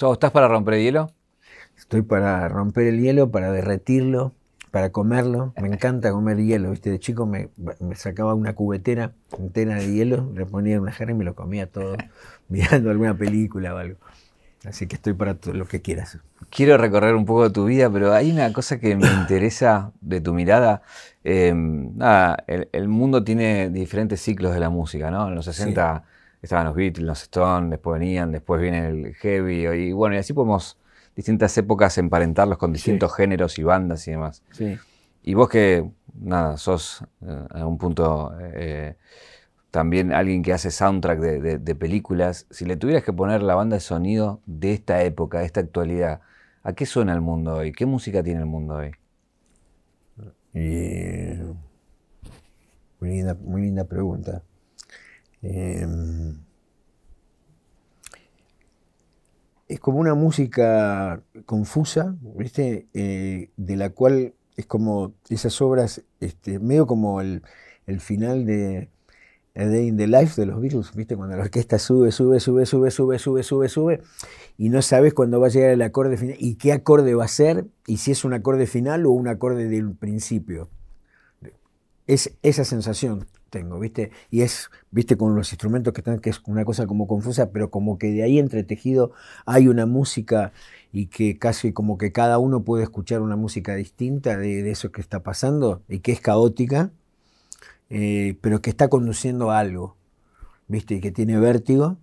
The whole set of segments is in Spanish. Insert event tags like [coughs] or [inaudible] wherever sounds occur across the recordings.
Gustavo, ¿estás para romper el hielo? Estoy para romper el hielo, para derretirlo, para comerlo. Me encanta comer hielo, ¿viste? De chico me, sacaba una cubetera entera de hielo, le ponía una jarra y me lo comía todo, [laughs] mirando alguna película o algo. Así que estoy para todo lo que quieras. Quiero recorrer un poco de tu vida, pero hay una cosa que me [coughs] interesa de tu mirada. Em, nada, el, mundo tiene diferentes ciclos de la música, ¿no? En los 60 estaban los Beatles, los Stones, después venían, después viene el heavy, y bueno, y así podemos distintas épocas emparentarlos con distintos géneros y bandas y demás. Sí. Y vos que, nada, sos eh, a un punto eh, también alguien que hace soundtrack de, películas, si le tuvieras que poner la banda de sonido de esta época, de esta actualidad, ¿a qué suena el mundo hoy? ¿Qué música tiene el mundo hoy? muy, linda, muy linda pregunta. Em, es como una música confusa, ¿viste? Eh, de la cual es como esas obras, este, medio como el, final de A Day in the Life de los Beatles, ¿viste? Cuando la orquesta sube, sube, sube, sube, sube, sube, sube, sube, y no sabes cuándo va a llegar el acorde final y qué acorde va a ser, y si es un acorde final o un acorde del principio. Es esa sensación tengo, ¿viste? Y es, ¿viste? Con los instrumentos que están, que es una cosa como confusa, pero como que de ahí entretejido hay una música y que casi como que cada uno puede escuchar una música distinta de, eso que está pasando y que es caótica, eh, pero que está conduciendo a algo, ¿viste? Y que tiene vértigo.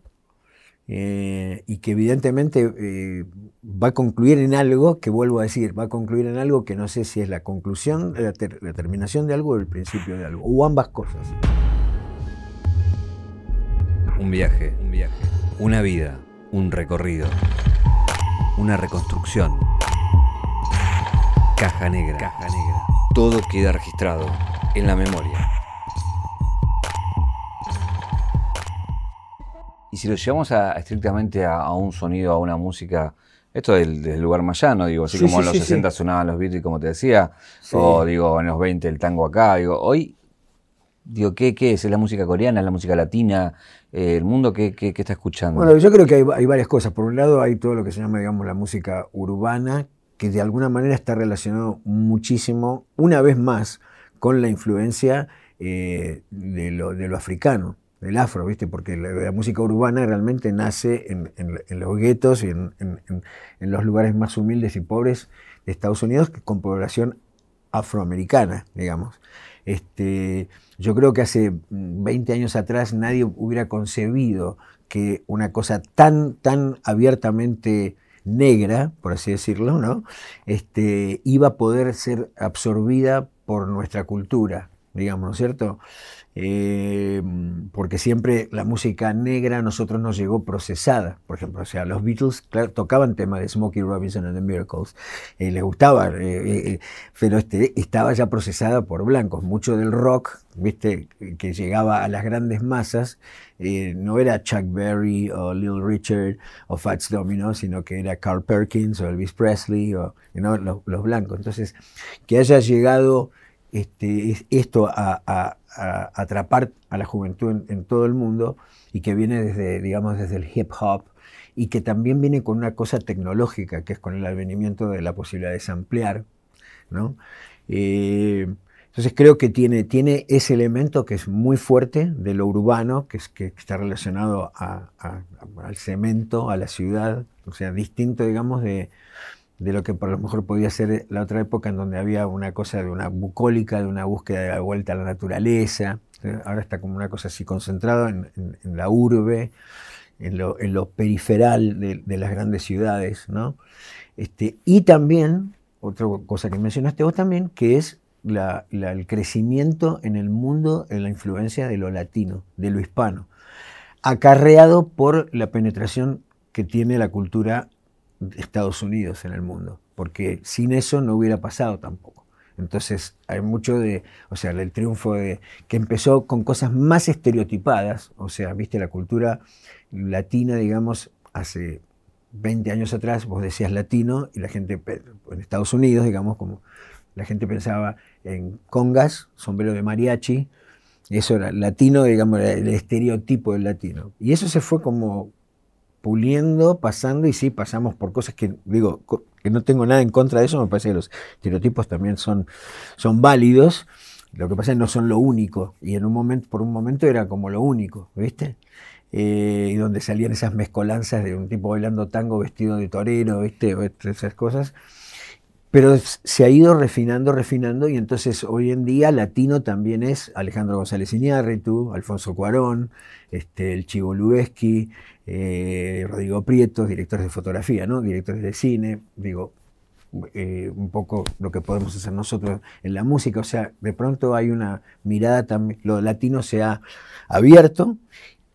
Eh, y que evidentemente eh, va a concluir en algo, que vuelvo a decir, va a concluir en algo que no sé si es la conclusión, la, terminación de algo o el principio de algo, o ambas cosas. Un viaje, un viaje, una vida, un recorrido, una reconstrucción. Caja negra. Caja negra. Todo queda registrado en la memoria. Y si lo llevamos a, estrictamente a, un sonido, a una música, esto del, del lugar más llano, digo, así como en los 60 sonaban los Beatles, como te decía, o digo, en los 20 el tango acá, digo, hoy, digo, ¿qué, qué es? ¿Es la música coreana, es la música latina? Eh, ¿El mundo qué, qué, está escuchando? Bueno, yo creo que hay, hay varias cosas. Por un lado hay todo lo que se llama, digamos, la música urbana, que de alguna manera está relacionado muchísimo, una vez más, con la influencia eh, de, lo, de lo africano del afro, ¿viste? Porque la, música urbana realmente nace en, los guetos y en, los lugares más humildes y pobres de Estados Unidos con población afroamericana, digamos. Este, yo creo que hace 20 años atrás nadie hubiera concebido que una cosa tan, tan abiertamente negra, por así decirlo, ¿no? Este, iba a poder ser absorbida por nuestra cultura, digamos, ¿no es cierto? Eh, porque siempre la música negra a nosotros nos llegó procesada. Por ejemplo, o sea, los Beatles tocaban temas de Smokey Robinson and the Miracles, eh, les gustaba, eh, pero este, estaba ya procesada por blancos. Mucho del rock, viste, que llegaba a las grandes masas, no era Chuck Berry o Little Richard o Fats Domino, sino que era Carl Perkins o Elvis Presley o los, blancos. Entonces, que haya llegado este, esto a, atrapar a la juventud en, todo el mundo y que viene desde, digamos, desde el hip hop y que también viene con una cosa tecnológica, que es con el advenimiento de la posibilidad de samplear, ¿no? Eh, entonces creo que tiene, tiene ese elemento que es muy fuerte de lo urbano, que, es, que está relacionado al cemento, a la ciudad, o sea, distinto, digamos, de, de lo que por lo mejor podía ser la otra época en donde había una cosa de una bucólica, de una búsqueda de la vuelta a la naturaleza. Ahora está como una cosa así concentrada en, la urbe, en lo, periferal de, las grandes ciudades. ¿no? Este, y también, otra cosa que mencionaste vos también, que es el crecimiento en el mundo, en la influencia de lo latino, de lo hispano, acarreado por la penetración que tiene la cultura Estados Unidos en el mundo, porque sin eso no hubiera pasado tampoco. Entonces hay mucho de, o sea, el triunfo de, que empezó con cosas más estereotipadas, o sea, viste la cultura latina, digamos, hace 20 años atrás, vos decías latino y la gente, en Estados Unidos, digamos, como la gente pensaba en congas, sombrero de mariachi, eso era latino, digamos, el estereotipo del latino. Y eso se fue como puliendo, pasando, y sí, pasamos por cosas que, digo, que no tengo nada en contra de eso, me parece que los estereotipos también son, son válidos, lo que pasa es que no son lo único, y en un momento, por un momento era como lo único, ¿viste? Eh, y donde salían esas mezcolanzas de un tipo bailando tango vestido de torero, ¿viste? Esas cosas. Pero se ha ido refinando, refinando, y entonces hoy en día latino también es Alejandro González Iñárritu, Alfonso Cuarón, este, el Chivo Lubeski, eh, Rodrigo Prieto, directores de fotografía, ¿no? directores de cine, digo, eh, un poco lo que podemos hacer nosotros en la música. O sea, de pronto hay una mirada también, lo latino se ha abierto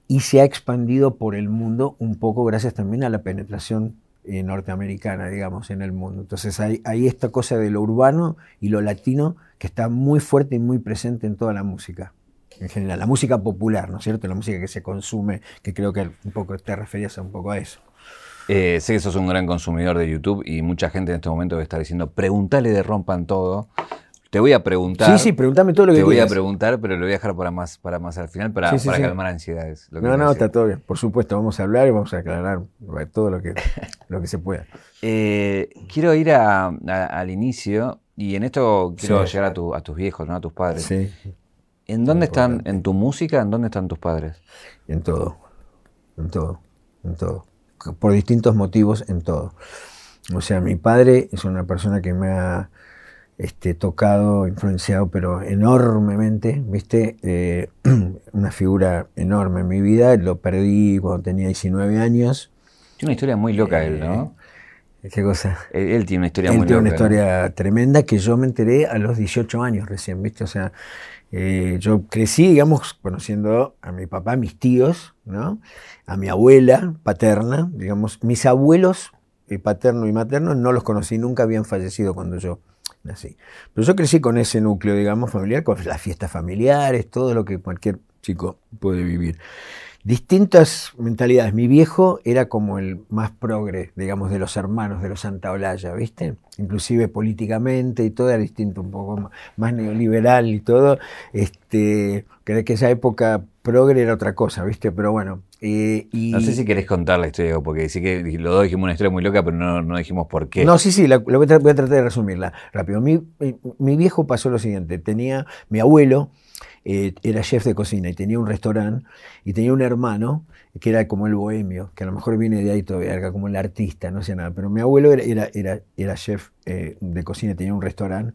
y se ha expandido por el mundo un poco gracias también a la penetración eh, norteamericana, digamos, en el mundo. Entonces hay, esta cosa de lo urbano y lo latino que está muy fuerte y muy presente en toda la música. En general, la música popular, ¿no es cierto? La música que se consume, que creo que un poco te referías un poco a eso. Eh, sé que sos un gran consumidor de YouTube y mucha gente en este momento debe estar diciendo, pregúntale de Rompan Todo. Te voy a preguntar. Sí, sí, pregúntame todo lo que Te voy a preguntar, pero lo voy a dejar para más, para más al final, para, para calmar ansiedades. no, no, está todo bien. Por supuesto, vamos a hablar y vamos a aclarar todo lo que, [laughs] lo que se pueda. Eh, quiero ir al inicio y en esto quiero llegar a, a, tus viejos, ¿no? a tus padres. Sí. ¿En dónde están, en tu música, en dónde están tus padres? En todo, en todo, en todo. Por distintos motivos, en todo. O sea, mi padre es una persona que me ha este, tocado, influenciado, pero enormemente, ¿viste? Eh, [clears throat] una figura enorme en mi vida. Lo perdí cuando tenía 19 años. Tiene una historia muy loca él, ¿no? Eh, ¿Qué cosa? Él, tiene una historia él muy tiene loca. una historia tremenda que yo me enteré a los 18 años recién, ¿viste? O sea, eh, yo crecí, digamos, conociendo a mi papá, a mis tíos, ¿no? A mi abuela paterna, digamos, mis abuelos paterno y materno no los conocí, nunca habían fallecido cuando yo Pero yo crecí con ese núcleo, digamos, familiar, con las fiestas familiares, todo lo que cualquier chico puede vivir. Distintas mentalidades. Mi viejo era como el más progre, digamos, de los hermanos de los Santa Olalla, ¿viste? Inclusive políticamente y todo era distinto, un poco más neoliberal y todo. Este, creo que esa época progre era otra cosa, ¿viste? Pero bueno. Eh, y... No sé si querés contar la historia, porque sí que los dos dijimos una historia muy loca, pero no, no dijimos por qué. No, sí, sí, la, voy, a tratar de resumirla rápido. Mi, mi, viejo pasó lo siguiente, tenía, mi abuelo eh, era chef de cocina y tenía un restaurante y tenía un hermano que era como el bohemio, que a lo mejor viene de ahí todavía, como el artista, no sé nada, pero mi abuelo era, era, era, era chef eh, de cocina, tenía un restaurante.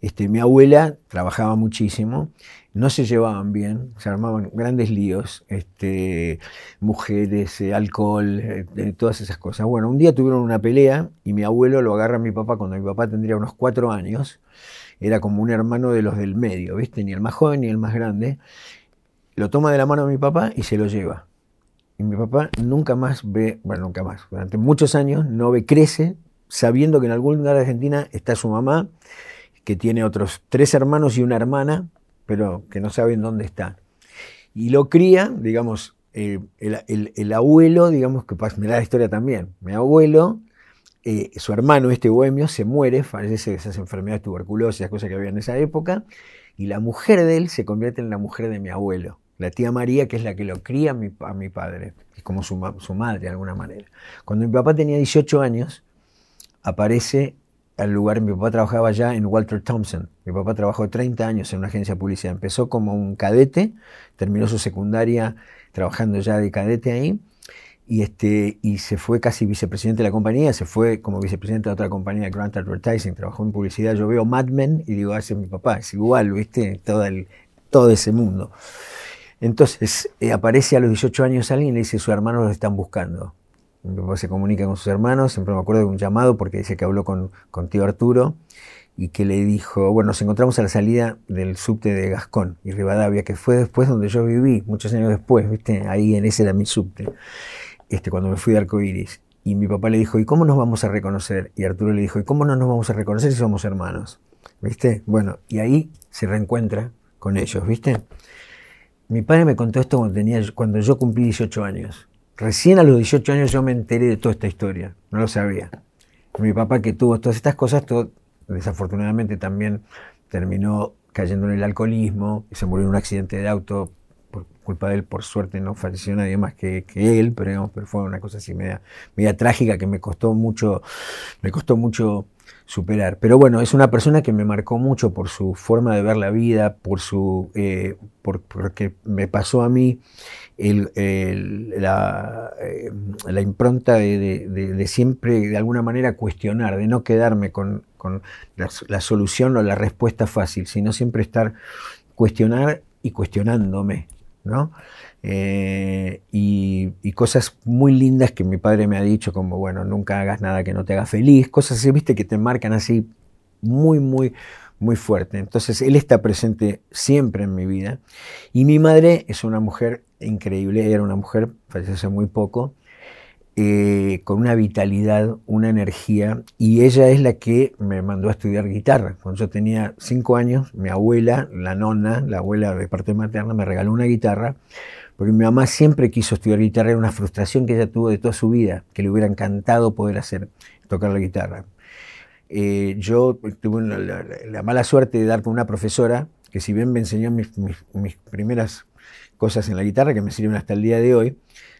Este, mi abuela trabajaba muchísimo, no se llevaban bien, se armaban grandes líos, este, mujeres, eh, alcohol, eh, todas esas cosas. Bueno, un día tuvieron una pelea y mi abuelo lo agarra a mi papá cuando mi papá tendría unos cuatro años, era como un hermano de los del medio, ¿viste? Ni el más joven ni el más grande. Lo toma de la mano a mi papá y se lo lleva. Y mi papá nunca más ve, bueno, nunca más, durante muchos años no ve, crece sabiendo que en algún lugar de Argentina está su mamá, que tiene otros tres hermanos y una hermana, pero que no saben dónde está. Y lo cría, digamos, eh, el, el, abuelo, digamos, que me da la historia también. Mi abuelo, eh, su hermano, este bohemio, se muere, fallece de esas enfermedades tuberculosas, esas cosas que había en esa época, y la mujer de él se convierte en la mujer de mi abuelo la tía María, que es la que lo cría a mi, padre, es como su, su, madre de alguna manera. Cuando mi papá tenía 18 años, aparece al lugar, mi papá trabajaba ya en Walter Thompson, mi papá trabajó 30 años en una agencia de publicidad, empezó como un cadete, terminó su secundaria trabajando ya de cadete ahí, y, este, y se fue casi vicepresidente de la compañía, se fue como vicepresidente de otra compañía, Grant Advertising, trabajó en publicidad, yo veo Mad Men y digo, ah, es mi papá, es igual, ¿viste? Todo, el, todo ese mundo. Entonces eh, aparece a los 18 años alguien y le dice, sus hermanos lo están buscando. Mi papá se comunica con sus hermanos, siempre me acuerdo de un llamado porque dice que habló con, con tío Arturo y que le dijo, bueno, nos encontramos a la salida del subte de Gascón y Rivadavia, que fue después donde yo viví, muchos años después, ¿viste? Ahí en ese era mi subte, este, cuando me fui de Arcoiris. Y mi papá le dijo, ¿y cómo nos vamos a reconocer? Y Arturo le dijo, ¿y cómo no nos vamos a reconocer si somos hermanos? ¿Viste? Bueno, y ahí se reencuentra con ellos, ¿viste? Mi padre me contó esto cuando, tenía, cuando yo cumplí 18 años. Recién a los 18 años yo me enteré de toda esta historia, no lo sabía. Mi papá que tuvo todas estas cosas, todo, desafortunadamente también terminó cayendo en el alcoholismo se murió en un accidente de auto culpa de él, por suerte no falleció nadie más que, él, pero, pero fue una cosa así media, media trágica que me costó mucho, me costó mucho superar. Pero bueno, es una persona que me marcó mucho por su forma de ver la vida, por su, eh, por, porque me pasó a mí eh, la, impronta de, siempre, de alguna manera, cuestionar, de no quedarme con, con la, la, solución o la respuesta fácil, sino siempre estar cuestionar y cuestionándome. ¿No? Eh, y, cosas muy lindas que mi padre me ha dicho, como, bueno, nunca hagas nada que no te haga feliz, cosas así, viste, que te marcan así muy, muy, muy fuerte. Entonces, él está presente siempre en mi vida. Y mi madre es una mujer increíble, era una mujer, falleció hace muy poco, eh, con una vitalidad, una energía, y ella es la que me mandó a estudiar guitarra. Cuando yo tenía cinco años, mi abuela, la nona, la abuela de parte materna, me regaló una guitarra, porque mi mamá siempre quiso estudiar guitarra, era una frustración que ella tuvo de toda su vida, que le hubiera encantado poder hacer, tocar la guitarra. Eh, yo tuve la, mala suerte de dar con una profesora que si bien me enseñó mis, mis primeras cosas en la guitarra, que me sirven hasta el día de hoy,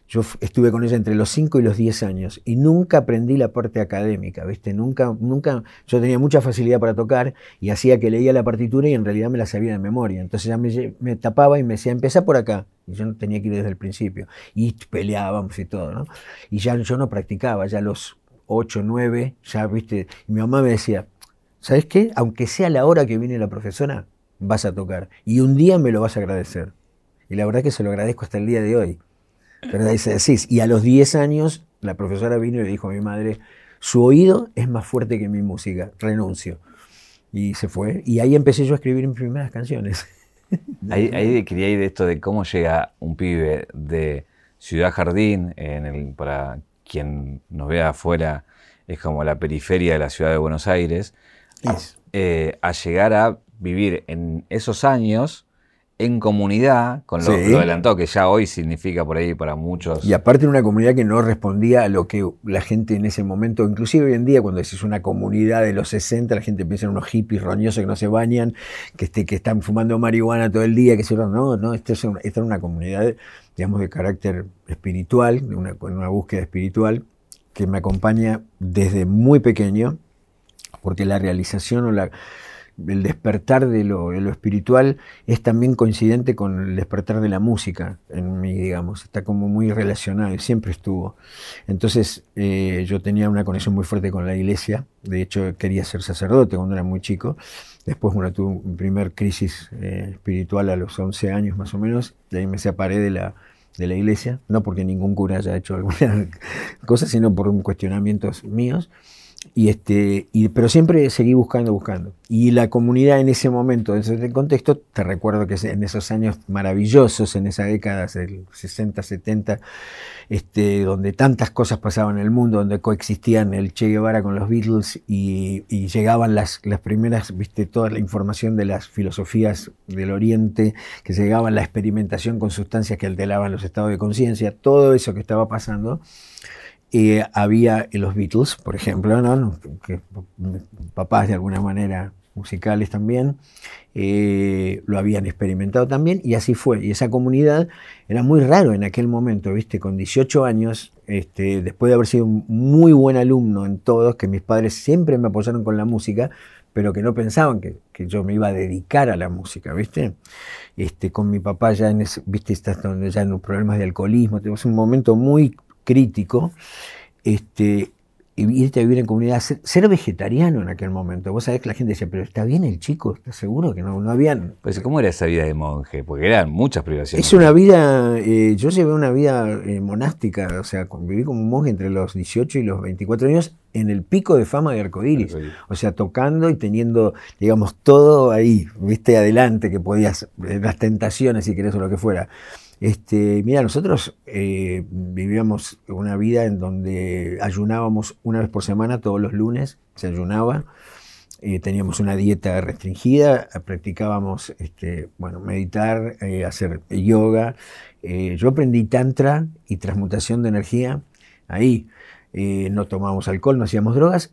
yo estuve con ella entre los 5 y los 10 años y nunca aprendí la parte académica, ¿viste? Nunca, nunca, yo tenía mucha facilidad para tocar y hacía que leía la partitura y en realidad me la sabía de memoria. Entonces ya me, tapaba y me decía, empezá por acá. Y yo no tenía que ir desde el principio. Y peleábamos y todo, ¿no? Y ya yo no practicaba, ya los 8, 9, ya, ¿viste? Y mi mamá me decía, ¿sabes qué? Aunque sea la hora que viene la profesora, vas a tocar. Y un día me lo vas a agradecer. Y la verdad que se lo agradezco hasta el día de hoy. Y a los 10 años la profesora vino y le dijo a mi madre, su oído es más fuerte que mi música, renuncio. Y se fue. Y ahí empecé yo a escribir mis primeras canciones. [laughs] Ahí, quería ir de esto de cómo llega un pibe de Ciudad Jardín, en el, para quien nos vea afuera, es como la periferia de la ciudad de Buenos Aires, eh, a llegar a vivir en esos años en comunidad, con lo, adelantado que ya hoy significa por ahí para muchos. Y aparte en una comunidad que no respondía a lo que la gente en ese momento, inclusive hoy en día cuando decís una comunidad de los 60, la gente piensa en unos hippies roñosos que no se bañan, que, este, que están fumando marihuana todo el día, que se no, no, esto es esta es una comunidad, digamos, de carácter espiritual, de una, una búsqueda espiritual que me acompaña desde muy pequeño, porque la realización o la el despertar de lo, espiritual es también coincidente con el despertar de la música en mí, digamos, está como muy relacionado y siempre estuvo. Entonces eh, yo tenía una conexión muy fuerte con la iglesia, de hecho quería ser sacerdote cuando era muy chico, después bueno, tuve mi primer crisis eh, espiritual a los 11 años más o menos, de ahí me separé de la, de la iglesia, no porque ningún cura haya hecho alguna [laughs] cosa, sino por cuestionamientos míos. Y este, y, pero siempre seguí buscando, buscando. Y la comunidad en ese momento, en ese contexto, te recuerdo que en esos años maravillosos, en esa década del 60, 70, este, donde tantas cosas pasaban en el mundo, donde coexistían el Che Guevara con los Beatles y, llegaban las, las primeras, viste, toda la información de las filosofías del Oriente, que llegaban la experimentación con sustancias que alteraban los estados de conciencia, todo eso que estaba pasando eh, había los Beatles, por ejemplo, ¿no? que papás de alguna manera musicales también, eh, lo habían experimentado también y así fue. Y esa comunidad era muy raro en aquel momento, ¿viste? Con 18 años, este, después de haber sido un muy buen alumno en todos, que mis padres siempre me apoyaron con la música, pero que no pensaban que, yo me iba a dedicar a la música, ¿viste? Este, con mi papá ya en ese, ¿viste? ya en problemas de alcoholismo, tuvimos un momento muy crítico, este, irte a vivir en comunidad, ser, vegetariano en aquel momento. Vos sabés que la gente decía, pero está bien el chico, ¿estás seguro que no, no habían? Pues, ¿cómo era esa vida de monje? Porque eran muchas privaciones. Es una vida, eh, yo llevé una vida eh, monástica, o sea, viví como un monje entre los 18 y los 24 años en el pico de fama de Arcoiris. O sea, tocando y teniendo, digamos, todo ahí, viste, adelante, que podías, eh, las tentaciones, si querés, o lo que fuera. Este, mira, nosotros eh, vivíamos una vida en donde ayunábamos una vez por semana, todos los lunes se ayunaba, eh, teníamos una dieta restringida, practicábamos este, bueno, meditar, eh, hacer yoga. yo aprendí tantra y transmutación de energía ahí. no tomábamos alcohol, no hacíamos drogas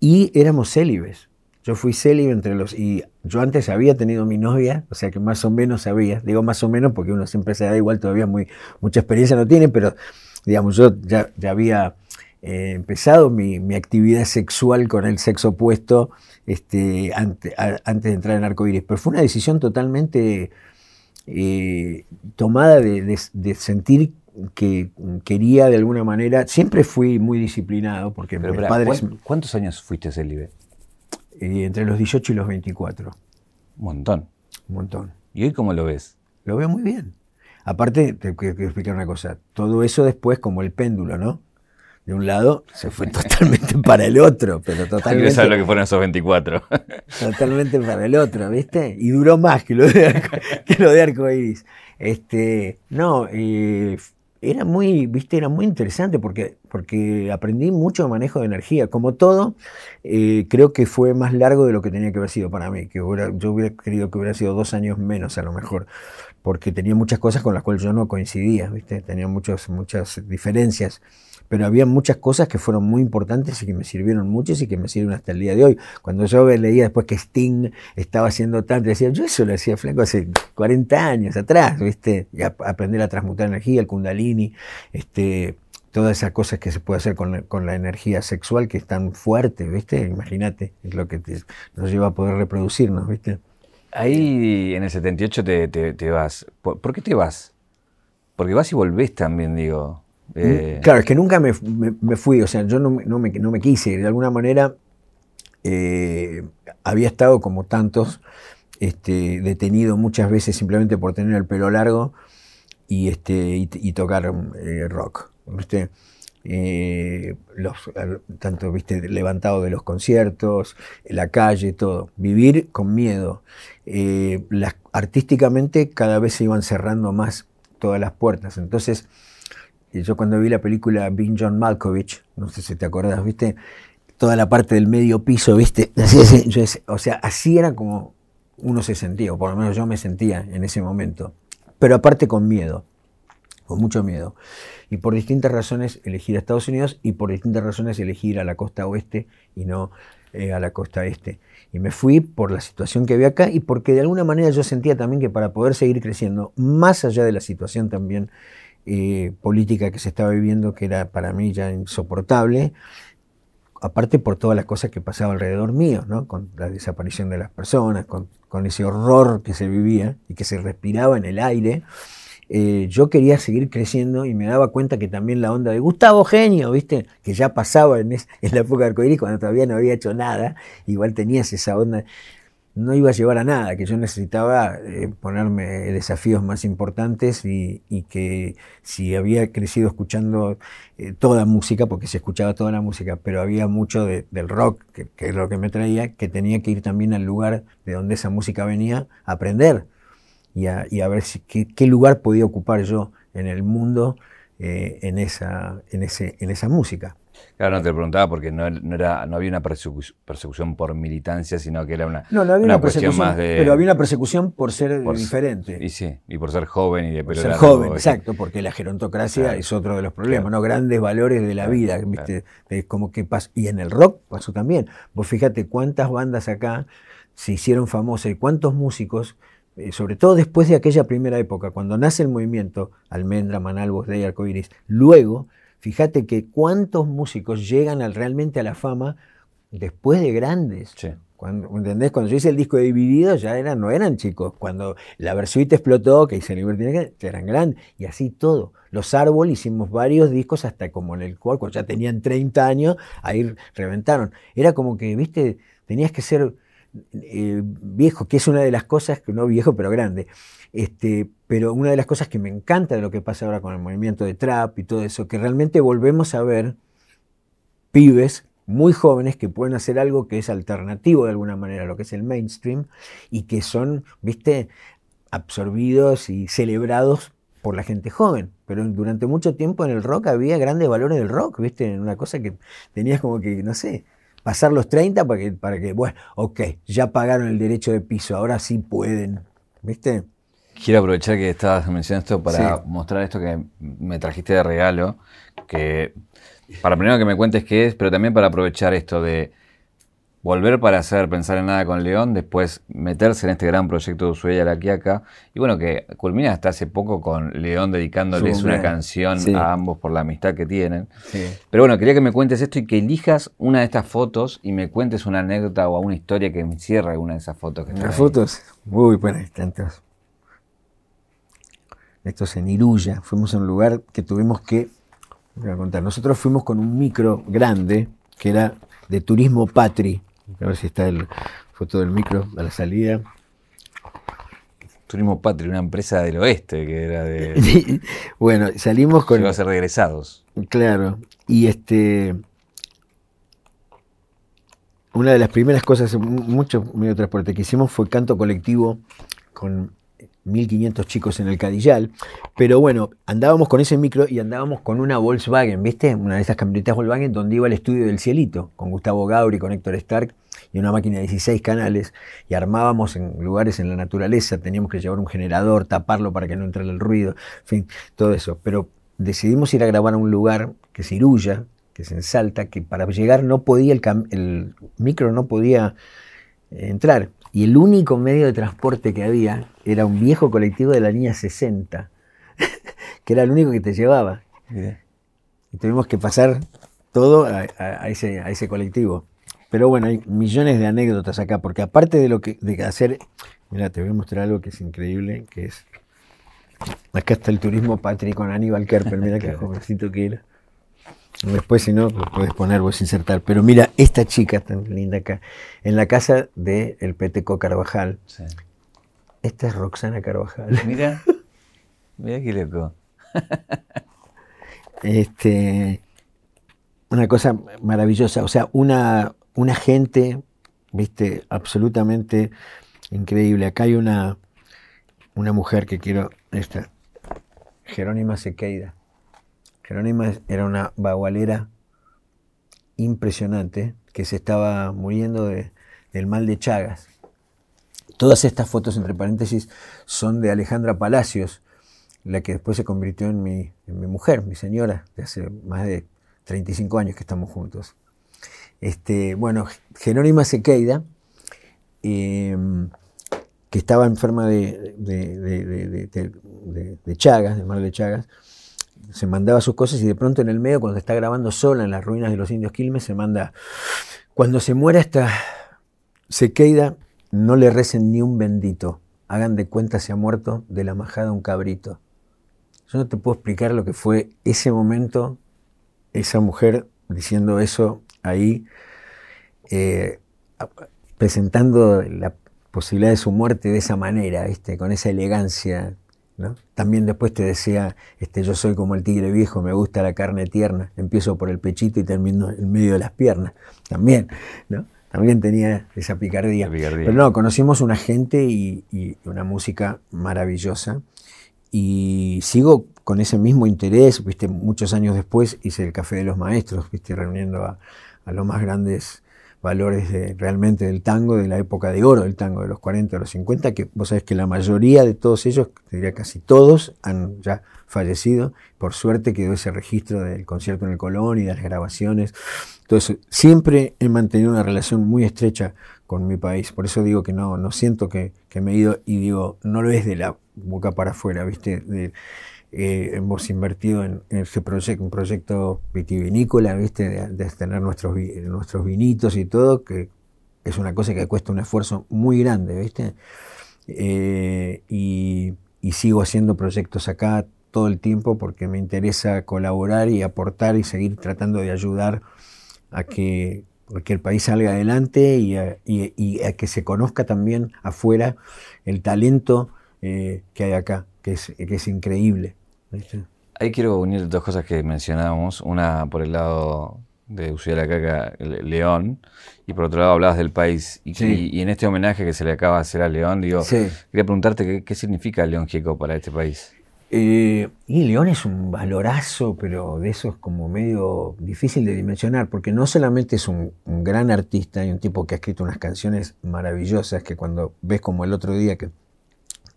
y éramos célibes. Yo fui célibe entre los... Y yo antes había tenido mi novia, o sea que más o menos sabía. Digo más o menos porque uno siempre se da igual, todavía muy, mucha experiencia no tiene, pero digamos, yo ya, ya había eh, empezado mi, mi, actividad sexual con el sexo opuesto este, antes, antes de entrar en Arcoiris. Pero fue una decisión totalmente eh, tomada de, de, de sentir que quería de alguna manera, siempre fui muy disciplinado porque Pero, mis padres, ¿cuán- ¿Cuántos años fuiste célibe? Eh, entre los 18 y los 24, Un montón. un montón. ¿Y hoy cómo lo ves? Lo veo muy bien. Aparte, te quiero explicar una cosa, todo eso después como el péndulo, ¿no? De un lado se fue [laughs] totalmente para el otro, pero totalmente, saber lo que fueron esos 24. [laughs] totalmente para el otro, ¿viste? Y duró más que lo de, arco, que lo de arcoiris. Este, no, eh, era muy, viste, era muy interesante porque, porque aprendí mucho manejo de energía. Como todo, eh, creo que fue más largo de lo que tenía que haber sido para mí. Que hubiera- yo hubiera querido que hubiera sido dos años menos a lo mejor, porque tenía muchas cosas con las cuales yo no coincidía, viste, tenía muchas, muchas diferencias. Pero había muchas cosas que fueron muy importantes y que me sirvieron mucho y que me sirven hasta el día de hoy. Cuando yo leía después que Sting estaba haciendo tanto, decía, yo eso lo hacía flaco hace 40 años atrás, ¿viste? Y aprender a transmutar energía, el kundalini, este, todas esas cosas que se puede hacer con la, con la energía sexual que es tan fuerte, ¿viste? Imagínate, es lo que te- nos lleva a poder reproducirnos, ¿viste? Ahí en el 78 te, te- te vas. ¿Por, por qué te vas? Porque vas y volvés también, digo. Eh, Claro, es que nunca me, me- me fui, o sea, yo no, me- no me, no me quise, de alguna manera eh, había estado como tantos, este, detenido muchas veces simplemente por tener el pelo largo y, este, y, y tocar eh, rock. ¿viste? Eh, los, tanto viste levantado de los conciertos, la calle, todo. Vivir con miedo. Las, artísticamente cada vez se iban cerrando más todas las puertas. Entonces, yo cuando vi la película Being John Malkovich, no sé si te acordás, ¿viste? Toda la parte del medio piso, ¿viste? [laughs] Así, o sea, así era como uno se sentía, o por lo menos yo me sentía en ese momento. Pero aparte con miedo, con mucho miedo. Y por distintas razones elegir a Estados Unidos y por distintas razones elegir a la costa oeste y no eh, a la costa este. Y me fui por la situación que había acá y porque de alguna manera yo sentía también que para poder seguir creciendo, más allá de la situación también eh, política que se estaba viviendo, que era para mí ya insoportable, aparte por todas las cosas que pasaba alrededor mío, ¿no? con la desaparición de las personas, con, con ese horror que se vivía y que se respiraba en el aire, eh, yo quería seguir creciendo y me daba cuenta que también la onda de Gustavo Genio, ¿viste? Que ya pasaba en, es- en la época de arcoíris cuando todavía no había hecho nada, igual tenías esa onda, no iba a llevar a nada, que yo necesitaba eh, ponerme desafíos más importantes y, y que si había crecido escuchando eh, toda música, porque se escuchaba toda la música, pero había mucho de- del rock, que, que es lo que me traía, que tenía que ir también al lugar de donde esa música venía a aprender y a, y a ver si, qué, qué lugar podía ocupar yo en el mundo eh, en, esa, en, ese, en esa música. Claro, no te lo preguntaba porque no, no era, no había una persecu- persecución por militancia, sino que era una, No, no había una, persecución, más de. pero había una persecución por ser por- diferente. Y sí, y por ser joven y de pelo ser joven, y- exacto, porque la gerontocracia Claro. es otro de los problemas, Claro. ¿no? Grandes valores de la vida, ¿viste? Es como que pasó. Y en el rock pasó también. Vos fíjate cuántas bandas acá se hicieron famosas y cuántos músicos, eh, sobre todo después de aquella primera época, cuando nace el movimiento, Almendra, Manal, Voz de Arcoiris, luego, fíjate que cuántos músicos llegan al- realmente a la fama después de grandes. Sí. Cuando, ¿Entendés? Cuando yo hice el disco de Dividido ya eran, no eran chicos. Cuando la Versuit explotó, que hice Liberty Negra, ya eran grandes. Y así todo. Los Árbol hicimos varios discos hasta como en el cual, cuando ya tenían 30 años, ahí reventaron. Era como que, viste, tenías que ser eh, viejo, que es una de las cosas, no viejo, pero grande. Este, pero una de las cosas que me encanta de lo que pasa ahora con el movimiento de trap y todo eso, que realmente volvemos a ver pibes muy jóvenes que pueden hacer algo que es alternativo de alguna manera a lo que es el mainstream y que son, viste, absorbidos y celebrados por la gente joven. Pero durante mucho tiempo en el rock había grandes valores del rock, viste, una cosa que tenías como que, no sé, pasar los 30 para que, para que, bueno, ok, ya pagaron el derecho de piso, ahora sí pueden, viste. Quiero aprovechar que estabas mencionando esto para Sí. mostrar esto que me trajiste de regalo, que para primero que me cuentes qué es, pero también para aprovechar esto de volver para hacer Pensar en Nada con León, después meterse en este gran proyecto de Ushuaia La Quiaca, y bueno, que culmina hasta hace poco con León dedicándoles una canción a ambos por la amistad que tienen. Pero bueno, quería que me cuentes esto y que elijas una de estas fotos y me cuentes una anécdota o una historia que me cierre alguna de esas fotos que Las fotos, uy, bueno, tantas. Esto es en Iruya, fuimos a un lugar que tuvimos que, voy a contar, nosotros fuimos con un micro grande que era de Turismo Patri, a ver si está el foto del micro a la salida. Turismo Patria, una empresa del oeste que era de. [laughs] bueno, salimos con. Iba a ser regresados. Claro. Y este. Una de las primeras cosas, mucho medio transporte que hicimos fue canto colectivo con 1500 chicos en el Cadillal. Pero bueno, andábamos con ese micro y andábamos con una Volkswagen, ¿viste? Una de esas camionetas Volkswagen donde iba el estudio del Cielito, con Gustavo Gauri, con Héctor Stark y una máquina de 16 canales. Y armábamos en lugares en la naturaleza, teníamos que llevar un generador, taparlo para que no entrara el ruido, en fin, todo eso. Pero decidimos ir a grabar a un lugar que es Iruya, que es en Salta, que para llegar no podía, el, el micro no podía entrar. Y el único medio de transporte que había era un viejo colectivo de la línea 60, [laughs] que era el único que te llevaba. Y tuvimos que pasar todo a, ese, colectivo. Pero bueno, hay millones de anécdotas acá, porque aparte de lo que de hacer, mira, te voy a mostrar algo que es increíble, que es acá está el turismo patri con Aníbal Kerper, mira qué [laughs] jovencito que era. Después, si no, puedes poner, puedes insertar. Pero mira, esta chica tan linda acá, en la casa del el Peteco Carvajal. Esta es Roxana Carvajal. [laughs] Mira, mira qué loco. este, una cosa maravillosa, o sea, una, una gente, viste, absolutamente increíble. Acá hay una, una mujer que quiero, esta, Jerónima Sequeira. Jerónima era una bagualera impresionante que se estaba muriendo del mal de Chagas. Todas estas fotos, entre paréntesis, son de Alejandra Palacios, la que después se convirtió en mi, mujer, mi señora, de hace más de 35 años que estamos juntos. Este, bueno, Jerónima Sequeida, em, que estaba enferma de, de, Chagas, del mal de Chagas, se mandaba sus cosas y de pronto en el medio, cuando está grabando sola en las ruinas de los indios Quilmes, se manda, cuando se muera esta Sequeida, no le recen ni un bendito, hagan de cuenta se ha muerto de la majada un cabrito. Yo no te puedo explicar lo que fue ese momento, esa mujer diciendo eso ahí, eh, presentando la posibilidad de su muerte de esa manera, ¿viste? con esa elegancia también después te decía, este, yo soy como el tigre viejo, me gusta la carne tierna, empiezo por el pechito y termino en medio de las piernas. También, ¿no? También tenía esa picardía. Pero no, conocimos una gente y, una música maravillosa. Y sigo con ese mismo interés, viste, muchos años después hice el Café de los Maestros, viste, reuniendo a, a los más grandes valores realmente del tango, de la época de oro del tango, de los 40, de los 50, que vos sabés que la mayoría de todos ellos, diría casi todos, han ya fallecido. Por suerte quedó ese registro del concierto en el Colón y de las grabaciones. Entonces, siempre he mantenido una relación muy estrecha con mi país. Por eso digo que no, no siento que, que me he ido y digo, no lo es de la boca para afuera, ¿viste? Eh, hemos invertido en, ese proyecto, un proyecto vitivinícola, ¿viste? De, tener nuestros, nuestros vinitos y todo, que es una cosa que cuesta un esfuerzo muy grande, ¿viste? Eh, y, sigo haciendo proyectos acá todo el tiempo porque me interesa colaborar y aportar y seguir tratando de ayudar a que, el país salga adelante y a, que se conozca también afuera el talento eh, que hay acá, que es, que es increíble. Ahí quiero unir dos cosas que mencionábamos. Una por el lado de Ushuaia la Caca, León, y por otro lado hablabas del país. Y, en este homenaje que se le acaba de hacer a León, digo, quería preguntarte qué, significa León Gieco para este país. Eh, y León es un valorazo, pero de eso es como medio difícil de dimensionar, porque no solamente es un, un, gran artista y un tipo que ha escrito unas canciones maravillosas que cuando ves como el otro día que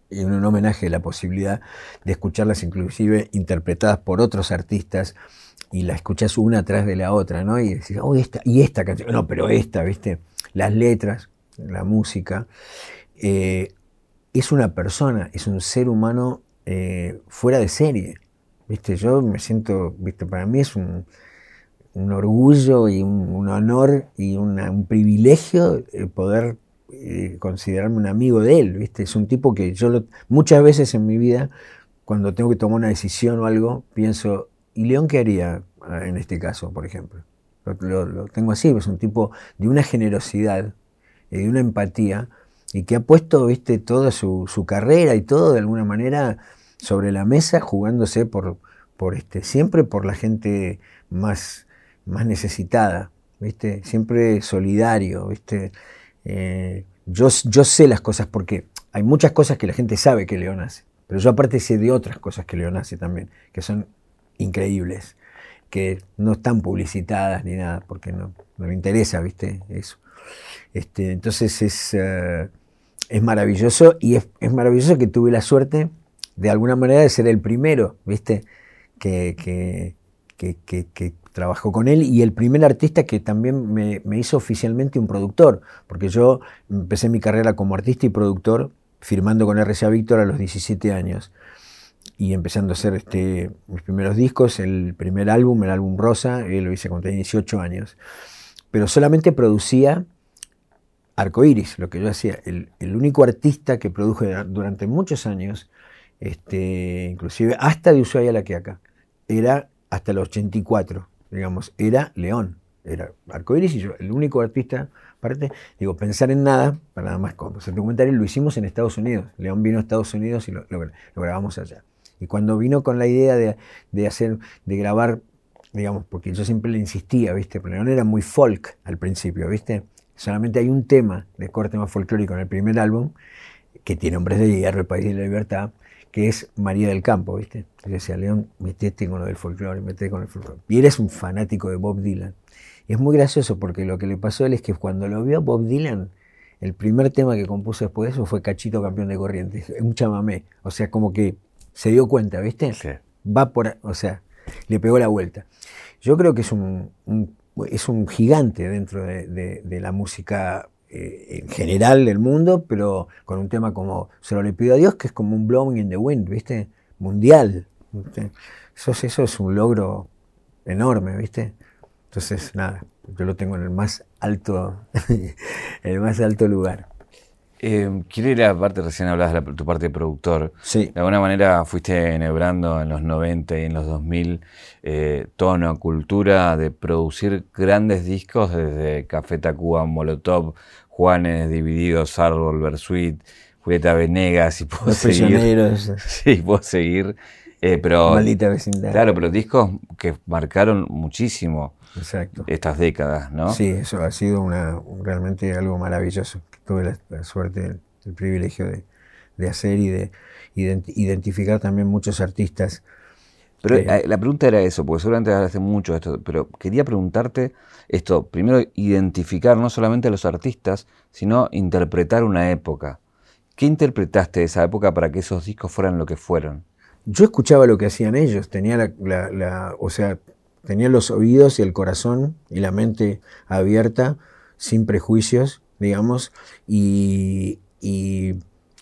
en un homenaje la posibilidad de escucharlas inclusive interpretadas por otros artistas y la escuchas una atrás de la otra, ¿no? Y decís, oh, esta, y esta canción, no, pero esta, ¿viste? las letras, la música, eh, es una persona, es un ser humano eh, fuera de serie. ¿Viste? Yo me siento, ¿viste? para mí es un, orgullo y un, honor y un privilegio poder considerarme un amigo de él. ¿viste? Es un tipo que yo muchas veces en mi vida, cuando tengo que tomar una decisión o algo, pienso, ¿y León qué haría ah, en este caso, por ejemplo? Lo, tengo así, es un tipo de una generosidad, y de una empatía, y que ha puesto, viste, toda su, carrera y todo de alguna manera sobre la mesa, jugándose por, por este, siempre por la gente más, más necesitada, viste, siempre solidario, viste. Eh, yo, yo sé las cosas porque hay muchas cosas que la gente sabe que León hace, pero yo aparte sé de otras cosas que León hace también, que son increíbles que no están publicitadas ni nada, porque no, no le interesa, ¿viste? Eso. Este, entonces es, eh, es maravilloso y es, maravilloso que tuve la suerte de alguna manera de ser el primero, ¿viste? Que, que, trabajó con él y el primer artista que también me, me, hizo oficialmente un productor, porque yo empecé mi carrera como artista y productor firmando con RCA Víctor a los 17 años y empezando a hacer este, mis primeros discos, el primer álbum, el álbum Rosa, eh, lo hice cuando tenía 18 años. Pero solamente producía arcoíris, lo que yo hacía. El, único artista que produje durante muchos años, este, inclusive hasta de Ushuaia a la Quiaca, era hasta el 84, digamos, era León, era arcoíris y yo, el único artista, aparte, digo, pensar en nada, para nada más como el documentario lo hicimos en Estados Unidos. León vino a Estados Unidos y lo grabamos allá. Y cuando vino con la idea de, hacer, de grabar, digamos, porque yo siempre le insistía, ¿viste? Pero no era muy folk al principio, ¿viste? Solamente hay un tema de corte más folclórico en el primer álbum, que tiene Hombres de Hierro, El País de la Libertad, que es María del Campo, ¿viste? Yo decía, León, metete con lo del folclore, metete con el folclore. Y eres un fanático de Bob Dylan. Y es muy gracioso porque lo que le pasó a él es que cuando lo vio Bob Dylan, el primer tema que compuso después de eso fue Cachito Campeón de Corrientes, [laughs] un chamamé. O sea, como que se dio cuenta, ¿viste? Va por, o sea, le pegó la vuelta. Yo creo que es un, es un gigante dentro de, la música eh, en general del mundo, pero con un tema como Se lo le pido a Dios, que es como un blowing in the wind, ¿viste? Mundial. Eso, eso es un logro enorme, ¿viste? Entonces, nada, yo lo tengo en el más alto, [laughs] el más alto lugar. Eh, quiero ir a la parte, recién hablabas de tu parte de productor. Sí. De alguna manera fuiste enhebrando en los 90 y en los 2000 eh, toda cultura de producir grandes discos desde Café Tacuba, Molotov, Juanes, Divididos, Árbol, Versuit, Julieta Venegas y puedo seguir. [laughs] Sí, puedo seguir. Eh, pero, Maldita vecindad. Claro, pero discos que marcaron muchísimo Exacto. estas décadas, ¿no? Sí, eso ha sido una, realmente algo maravilloso. Tuve la, suerte, el, privilegio de, hacer y de identificar también muchos artistas. Pero eh, la pregunta era eso, porque seguramente hablaste mucho de esto, pero quería preguntarte esto, primero identificar no solamente a los artistas, sino interpretar una época. ¿Qué interpretaste de esa época para que esos discos fueran lo que fueron? Yo escuchaba lo que hacían ellos, tenía la o sea, tenía los oídos y el corazón y la mente abierta, sin prejuicios, digamos, y,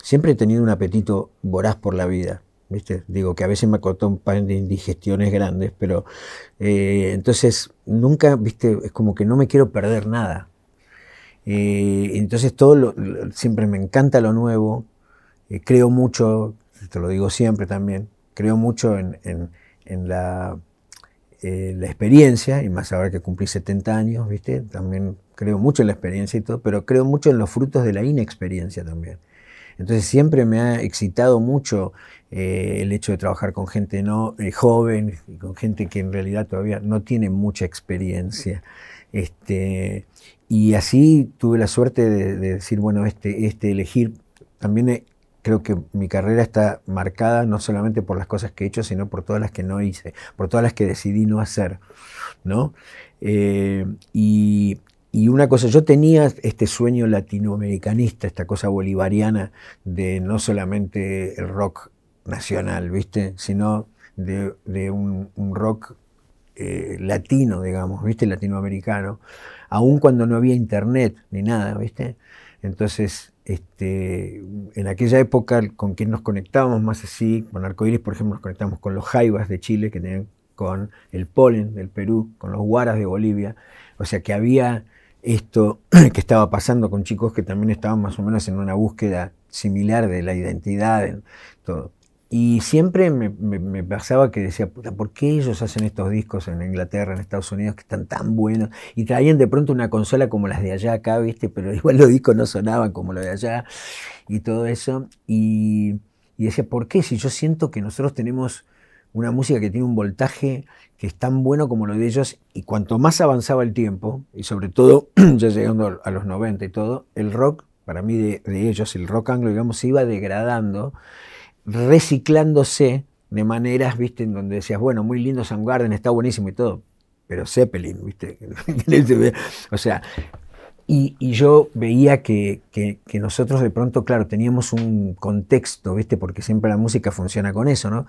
siempre he tenido un apetito voraz por la vida. ¿Viste? Digo que a veces me costó un par de indigestiones grandes, pero eh, entonces nunca, viste, es como que no me quiero perder nada. Eh, entonces todo siempre me encanta lo nuevo, eh, creo mucho, te lo digo siempre también, creo mucho en la eh, la experiencia, y más ahora que cumplí 70 años, ¿viste? También creo mucho en la experiencia y todo, pero creo mucho en los frutos de la inexperiencia también. Entonces siempre me ha excitado mucho eh, el hecho de trabajar con gente no eh, joven y con gente que en realidad todavía no tiene mucha experiencia. Este, y así tuve la suerte de, de decir, bueno, este, este elegir, también creo que mi carrera está marcada no solamente por las cosas que he hecho, sino por todas las que no hice, por todas las que decidí no hacer. ¿no? Eh, y, una cosa, yo tenía este sueño latinoamericanista, esta cosa bolivariana de no solamente el rock nacional, ¿viste? sino de, un, rock eh, latino, digamos, ¿viste? Latinoamericano, aun cuando no había internet ni nada, ¿viste? Entonces, este, en aquella época con quien nos conectábamos más así, con Arcoiris, por ejemplo, nos conectamos con los jaivas de Chile, que tenían con el polen del Perú, con los guaras de Bolivia. O sea que había esto [clears throat] que estaba pasando con chicos que también estaban más o menos en una búsqueda similar de la identidad, todo. Y siempre me, pasaba que decía, puta, ¿por qué ellos hacen estos discos en Inglaterra, en Estados Unidos, que están tan buenos? Y traían de pronto una consola como las de allá acá, ¿viste? Pero [laughs] igual los discos no sonaban como los de allá y todo eso. Y, y decía, ¿por qué? Si yo siento que nosotros tenemos una música que tiene un voltaje que es tan bueno como lo de ellos, y cuanto más avanzaba el tiempo, y sobre todo [clears throat] ya llegando a los 90 y todo, el rock, para mí de, ellos, el rock anglo, digamos, se iba degradando, reciclándose de maneras, viste, en donde decías, bueno, muy lindo Soundgarden, está buenísimo y todo, pero Zeppelin, viste, [laughs] o sea, y, yo veía que, que, nosotros de pronto, claro, teníamos un contexto, ¿viste? Porque siempre la música funciona con eso, ¿no?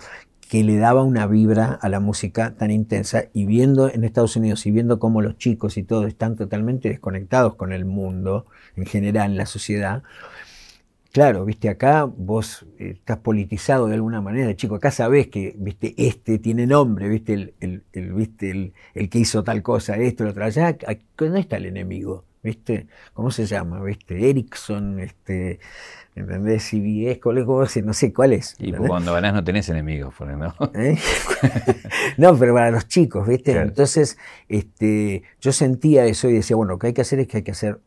Que le daba una vibra a la música tan intensa y viendo en Estados Unidos y viendo cómo los chicos y todo están totalmente desconectados con el mundo en general, en la sociedad, claro, viste, acá vos eh, estás politizado de alguna manera, chico, acá sabés que, viste, este tiene nombre, viste, el, el, viste, el, que hizo tal cosa, esto, lo otro, allá, ¿dónde está el enemigo? ¿Viste? ¿Cómo se llama? ¿Viste? Erickson, este, ¿Entendés? CBS, es, no sé cuál es. Y cuando ganás no tenés enemigos, ¿no? ¿Eh? [laughs] no, pero para los chicos, ¿viste? Entonces, este, yo sentía eso y decía, bueno, lo que hay que hacer es que hay que hacer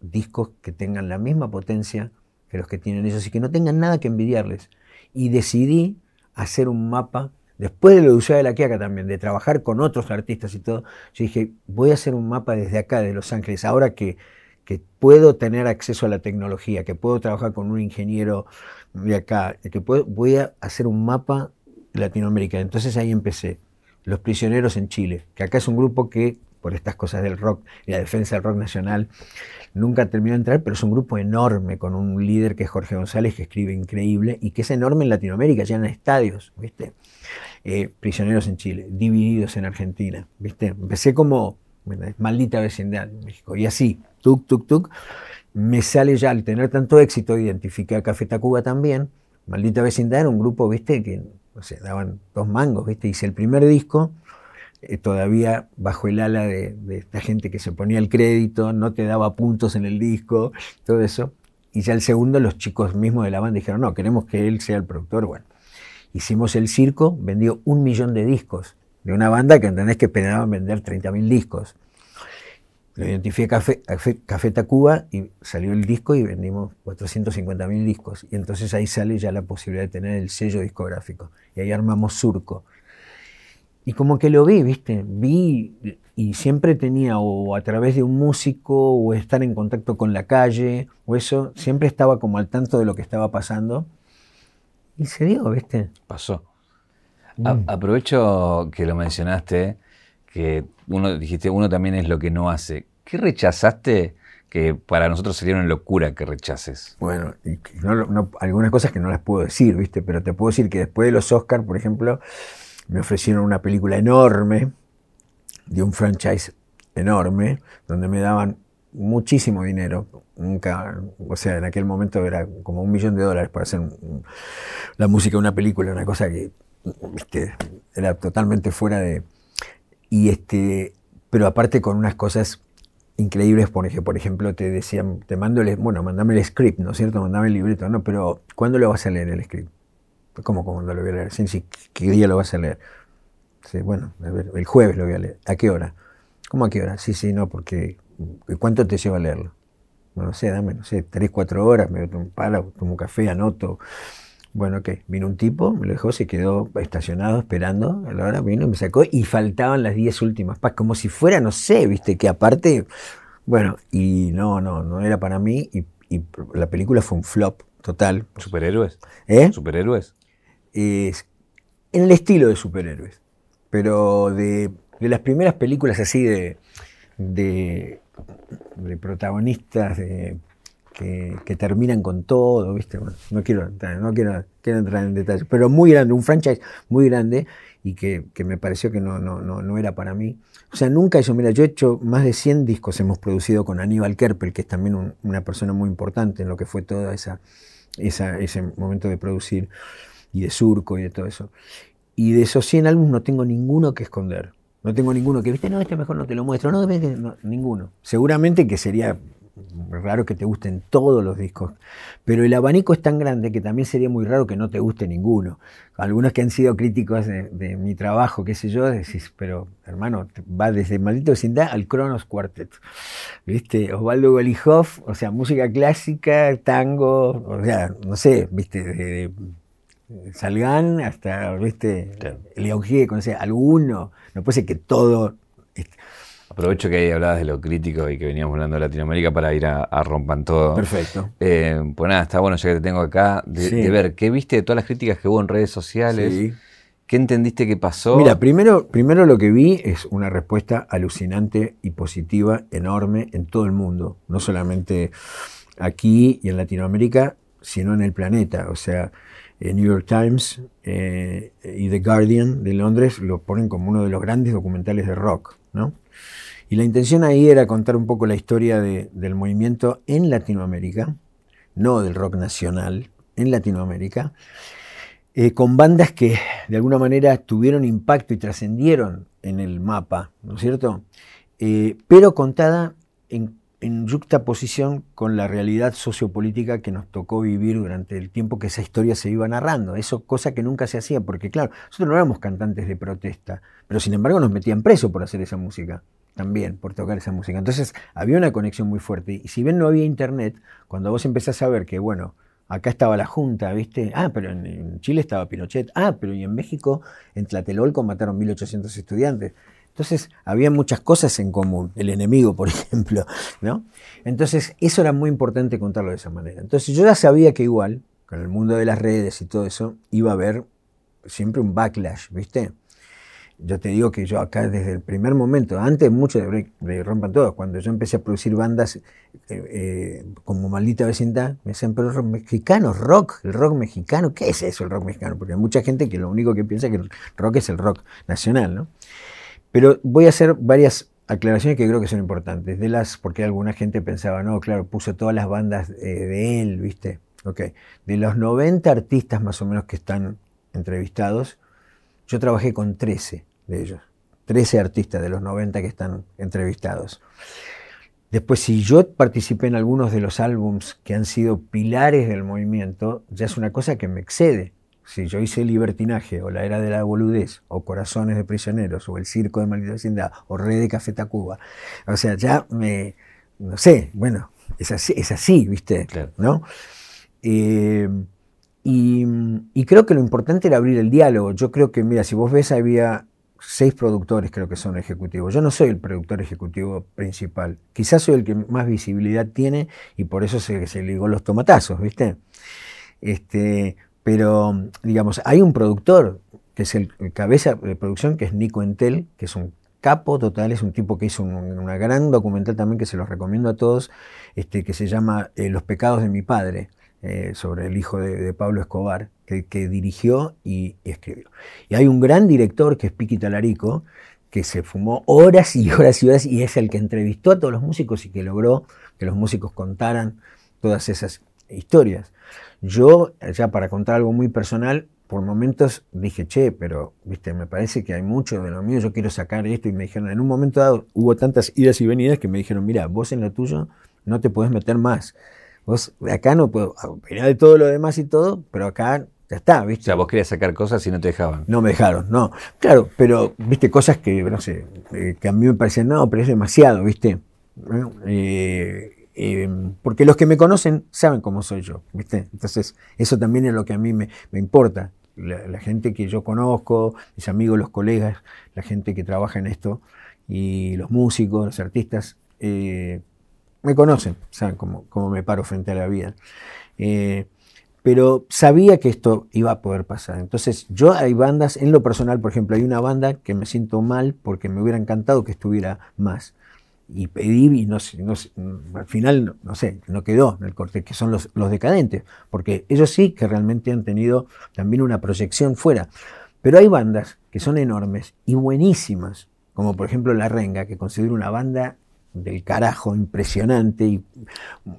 discos que tengan la misma potencia que los que tienen ellos y que no tengan nada que envidiarles. Y decidí hacer un mapa, después de lo de Usada de la Quiaca también, de trabajar con otros artistas y todo, yo dije, voy a hacer un mapa desde acá, de Los Ángeles, ahora que que puedo tener acceso a la tecnología, que puedo trabajar con un ingeniero de acá, que voy a hacer un mapa de Latinoamérica. Entonces ahí empecé. Los Prisioneros en Chile, que acá es un grupo que, por estas cosas del rock y la defensa del rock nacional, nunca terminó de entrar, pero es un grupo enorme, con un líder que es Jorge González, que escribe increíble, y que es enorme en Latinoamérica, llenan estadios, ¿viste? Eh, prisioneros en Chile, divididos en Argentina, ¿viste? Empecé como maldita vecindad en México, y así, tuk, tuk, tuk, me sale ya al tener tanto éxito, identifiqué a Café Tacuba también, Maldita Vecindad era un grupo, viste, que daban dos mangos, viste, hice el primer disco, eh, todavía bajo el ala de, esta gente que se ponía el crédito, no te daba puntos en el disco, todo eso, y ya el segundo los chicos mismos de la banda dijeron, no, queremos que él sea el productor, bueno, hicimos el circo, vendió un millón de discos, de una banda que entendés que esperaban vender 30.000 discos. Lo identifiqué Café, Café, Tacuba y salió el disco y vendimos 450 mil discos. Y entonces ahí sale ya la posibilidad de tener el sello discográfico. Y ahí armamos Surco. Y como que lo vi, ¿viste? Vi y siempre tenía o a través de un músico o estar en contacto con la calle o eso, siempre estaba como al tanto de lo que estaba pasando. Y se dio, ¿viste? Pasó. Mm. aprovecho que lo mencionaste que uno dijiste, uno también es lo que no hace. ¿Qué rechazaste que para nosotros sería una locura que rechaces? Bueno, algunas cosas que no las puedo decir, ¿viste? Pero te puedo decir que después de los Oscars, por ejemplo, me ofrecieron una película enorme, de un franchise enorme, donde me daban muchísimo dinero. Nunca, o sea, en aquel momento era como un millón de dólares para hacer la música de una película, una cosa que ¿viste? era totalmente fuera de, y este, pero aparte con unas cosas increíbles, porque por ejemplo te decían, te mando el, bueno, mandame el script, ¿no es cierto? Mandame el libreto, ¿no? Pero ¿cuándo lo vas a leer el script? ¿Cómo cuándo lo voy a leer? Sí, sí, ¿qué día lo vas a leer? Sí, bueno, a ver, el jueves lo voy a leer. ¿A qué hora? ¿Cómo a qué hora? Sí, sí, no, porque ¿cuánto te lleva a leerlo? Bueno, no sé, dame, no sé, tres, cuatro horas, me tomo un palo, tomo café, anoto, bueno, ¿qué? Vino un tipo, me lo dejó, se quedó estacionado esperando, a la hora vino, me sacó y faltaban las diez últimas como si fuera, no sé, viste, que aparte, bueno, y no, no, no era para mí y, la película fue un flop total. ¿Superhéroes? ¿Eh? ¿Superhéroes? Es, en el estilo de superhéroes, pero de, las primeras películas así de, de, de protagonistas de que, terminan con todo, ¿viste? no quiero, no quiero, entrar en detalles, pero muy grande, un franchise muy grande y que, me pareció que no, no, no, era para mí. O sea, nunca yo, mira, yo he hecho más de 100 discos, hemos producido con Aníbal Kerpel, que es también una persona muy importante en lo que fue todo esa, ese momento de producir y de surco y de todo eso. Y de esos 100 álbumes no tengo ninguno que esconder. No tengo ninguno que, viste, no, este mejor no te lo muestro. No, no ninguno. Seguramente que sería raro que te gusten todos los discos, pero el abanico es tan grande que también sería muy raro que no te guste ninguno. Algunos que han sido críticos de, mi trabajo, qué sé yo, decís, pero hermano, va desde Maldito Vecindad al Kronos Quartet. ¿Viste? Osvaldo Golijov, o sea, música clásica, tango, o sea, no sé, ¿viste? De, Salgan hasta, ¿viste? León Gieco, sea, alguno. No puede ser que todo Aprovecho que ahí hablabas de lo crítico y que veníamos hablando de Latinoamérica para ir a, Rompan Todo. Perfecto. Eh, pues nada, está bueno ya que te tengo acá, de, ver qué viste de todas las críticas que hubo en redes sociales. ¿Qué entendiste que pasó? Mira, primero, primero lo que vi es una respuesta alucinante y positiva, enorme en todo el mundo. No solamente aquí y en Latinoamérica, sino en el planeta. O sea, el New York Times eh, y The Guardian de Londres lo ponen como uno de los grandes documentales de rock, ¿no? Y la intención ahí era contar un poco la historia del movimiento en Latinoamérica, no del rock nacional, en Latinoamérica, eh, con bandas que de alguna manera tuvieron impacto y trascendieron en el mapa, ¿no es cierto? Eh, pero contada en, en yuxtaposición con la realidad sociopolítica que nos tocó vivir durante el tiempo que esa historia se iba narrando. Eso cosa que nunca se hacía, porque claro, nosotros no éramos cantantes de protesta, pero sin embargo nos metían preso por hacer esa música también por tocar esa música. Entonces había una conexión muy fuerte. Y si bien no había internet, cuando vos empezás a ver que, bueno, acá estaba la Junta, ¿viste? Ah, pero en, Chile estaba Pinochet. Ah, pero y en México, en Tlatelolco mataron 1.800 estudiantes. Entonces había muchas cosas en común, el enemigo, por [laughs] ejemplo, ¿no? Entonces eso era muy importante contarlo de esa manera. Entonces yo ya sabía que igual, con el mundo de las redes y todo eso, iba a haber siempre un backlash, ¿viste? Yo te digo que yo acá desde el primer momento, antes mucho de, Rompan Todos, cuando yo empecé a producir bandas eh, eh, como Maldita Vecindad, me decían, pero rock mexicano, rock, el rock mexicano, ¿qué es eso el rock mexicano? Porque hay mucha gente que lo único que piensa es que el rock es el rock nacional, ¿no? Pero voy a hacer varias aclaraciones que creo que son importantes, de las, porque alguna gente pensaba, no, claro, puso todas las bandas eh, de él, ¿viste? Ok, de los 90 artistas más o menos que están entrevistados, yo trabajé con 13 de ellos. 13 artistas de los 90 que están entrevistados. Después, si yo participé en algunos de los álbums que han sido pilares del movimiento, ya es una cosa que me excede. Si yo hice Libertinaje, o La Era de la Boludez, o Corazones de Prisioneros, o El Circo de Maldita Vecindad, o Red de Café Tacuba, o sea, ya me, no sé, bueno, es así, es así ¿viste? ¿No? Eh, y, y, creo que lo importante era abrir el diálogo. Yo creo que, mira, si vos ves, había seis productores creo que son ejecutivos. Yo no soy el productor ejecutivo principal. Quizás soy el que más visibilidad tiene y por eso se, se ligó los tomatazos, ¿viste? Este, pero, digamos, hay un productor que es el, cabeza de producción, que es Nico Entel, que es un capo total, es un tipo que hizo una gran documental también que se los recomiendo a todos, este, que se llama eh, Los pecados de mi padre. Eh, sobre el hijo de, Pablo Escobar, que, dirigió y, escribió. Y hay un gran director que es Piqui Talarico, que se fumó horas y horas y horas y es el que entrevistó a todos los músicos y que logró que los músicos contaran todas esas historias. Yo, ya para contar algo muy personal, por momentos dije, che, pero viste, me parece que hay mucho de lo mío, yo quiero sacar esto y me dijeron, en un momento dado hubo tantas idas y venidas que me dijeron, mira, vos en lo tuyo no te puedes meter más. Vos acá no puedo opinar de todo lo demás y todo, pero acá ya está, ¿viste? O sea, vos querías sacar cosas y no te dejaban. No me dejaron, no. Claro, pero, ¿viste? Cosas que, no sé, eh, que a mí me parecían, no, pero es demasiado, ¿viste? Eh, eh, porque los que me conocen saben cómo soy yo, ¿viste? Entonces, eso también es lo que a mí me, importa. La, gente que yo conozco, mis amigos, los colegas, la gente que trabaja en esto, y los músicos, los artistas, me conocen, saben cómo, me paro frente a la vida. Eh, pero sabía que esto iba a poder pasar. Entonces, yo hay bandas, en lo personal, por ejemplo, hay una banda que me siento mal porque me hubiera encantado que estuviera más. y pedí y no, no, al final, no, sé, no quedó en el corte, que son los, los decadentes, porque ellos sí que realmente han tenido también una proyección fuera. Pero hay bandas que son enormes y buenísimas, como por ejemplo La Renga, que considero una banda del carajo impresionante y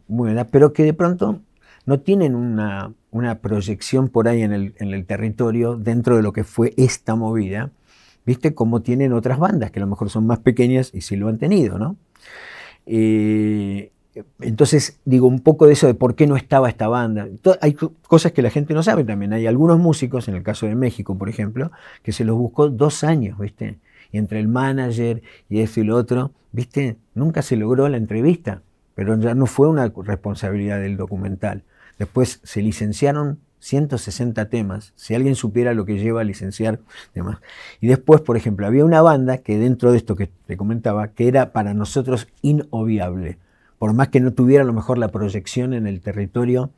buena, pero que de pronto no tienen una, una proyección por ahí en el, en el territorio dentro de lo que fue esta movida ¿viste? Como tienen otras bandas que a lo mejor son más pequeñas y sí lo han tenido, ¿no? Eh, entonces, digo, un poco de eso de por qué no estaba esta banda. Hay cosas que la gente no sabe también. Hay algunos músicos, en el caso de México, por ejemplo, que se los buscó dos años, ¿viste? Y entre el manager y esto y lo otro, ¿viste? Nunca se logró la entrevista, pero ya no fue una responsabilidad del documental. Después se licenciaron 160 temas, si alguien supiera lo que lleva a licenciar temas. Y después, por ejemplo, había una banda que dentro de esto que te comentaba, que era para nosotros inobviable, por más que no tuviera a lo mejor la proyección en el territorio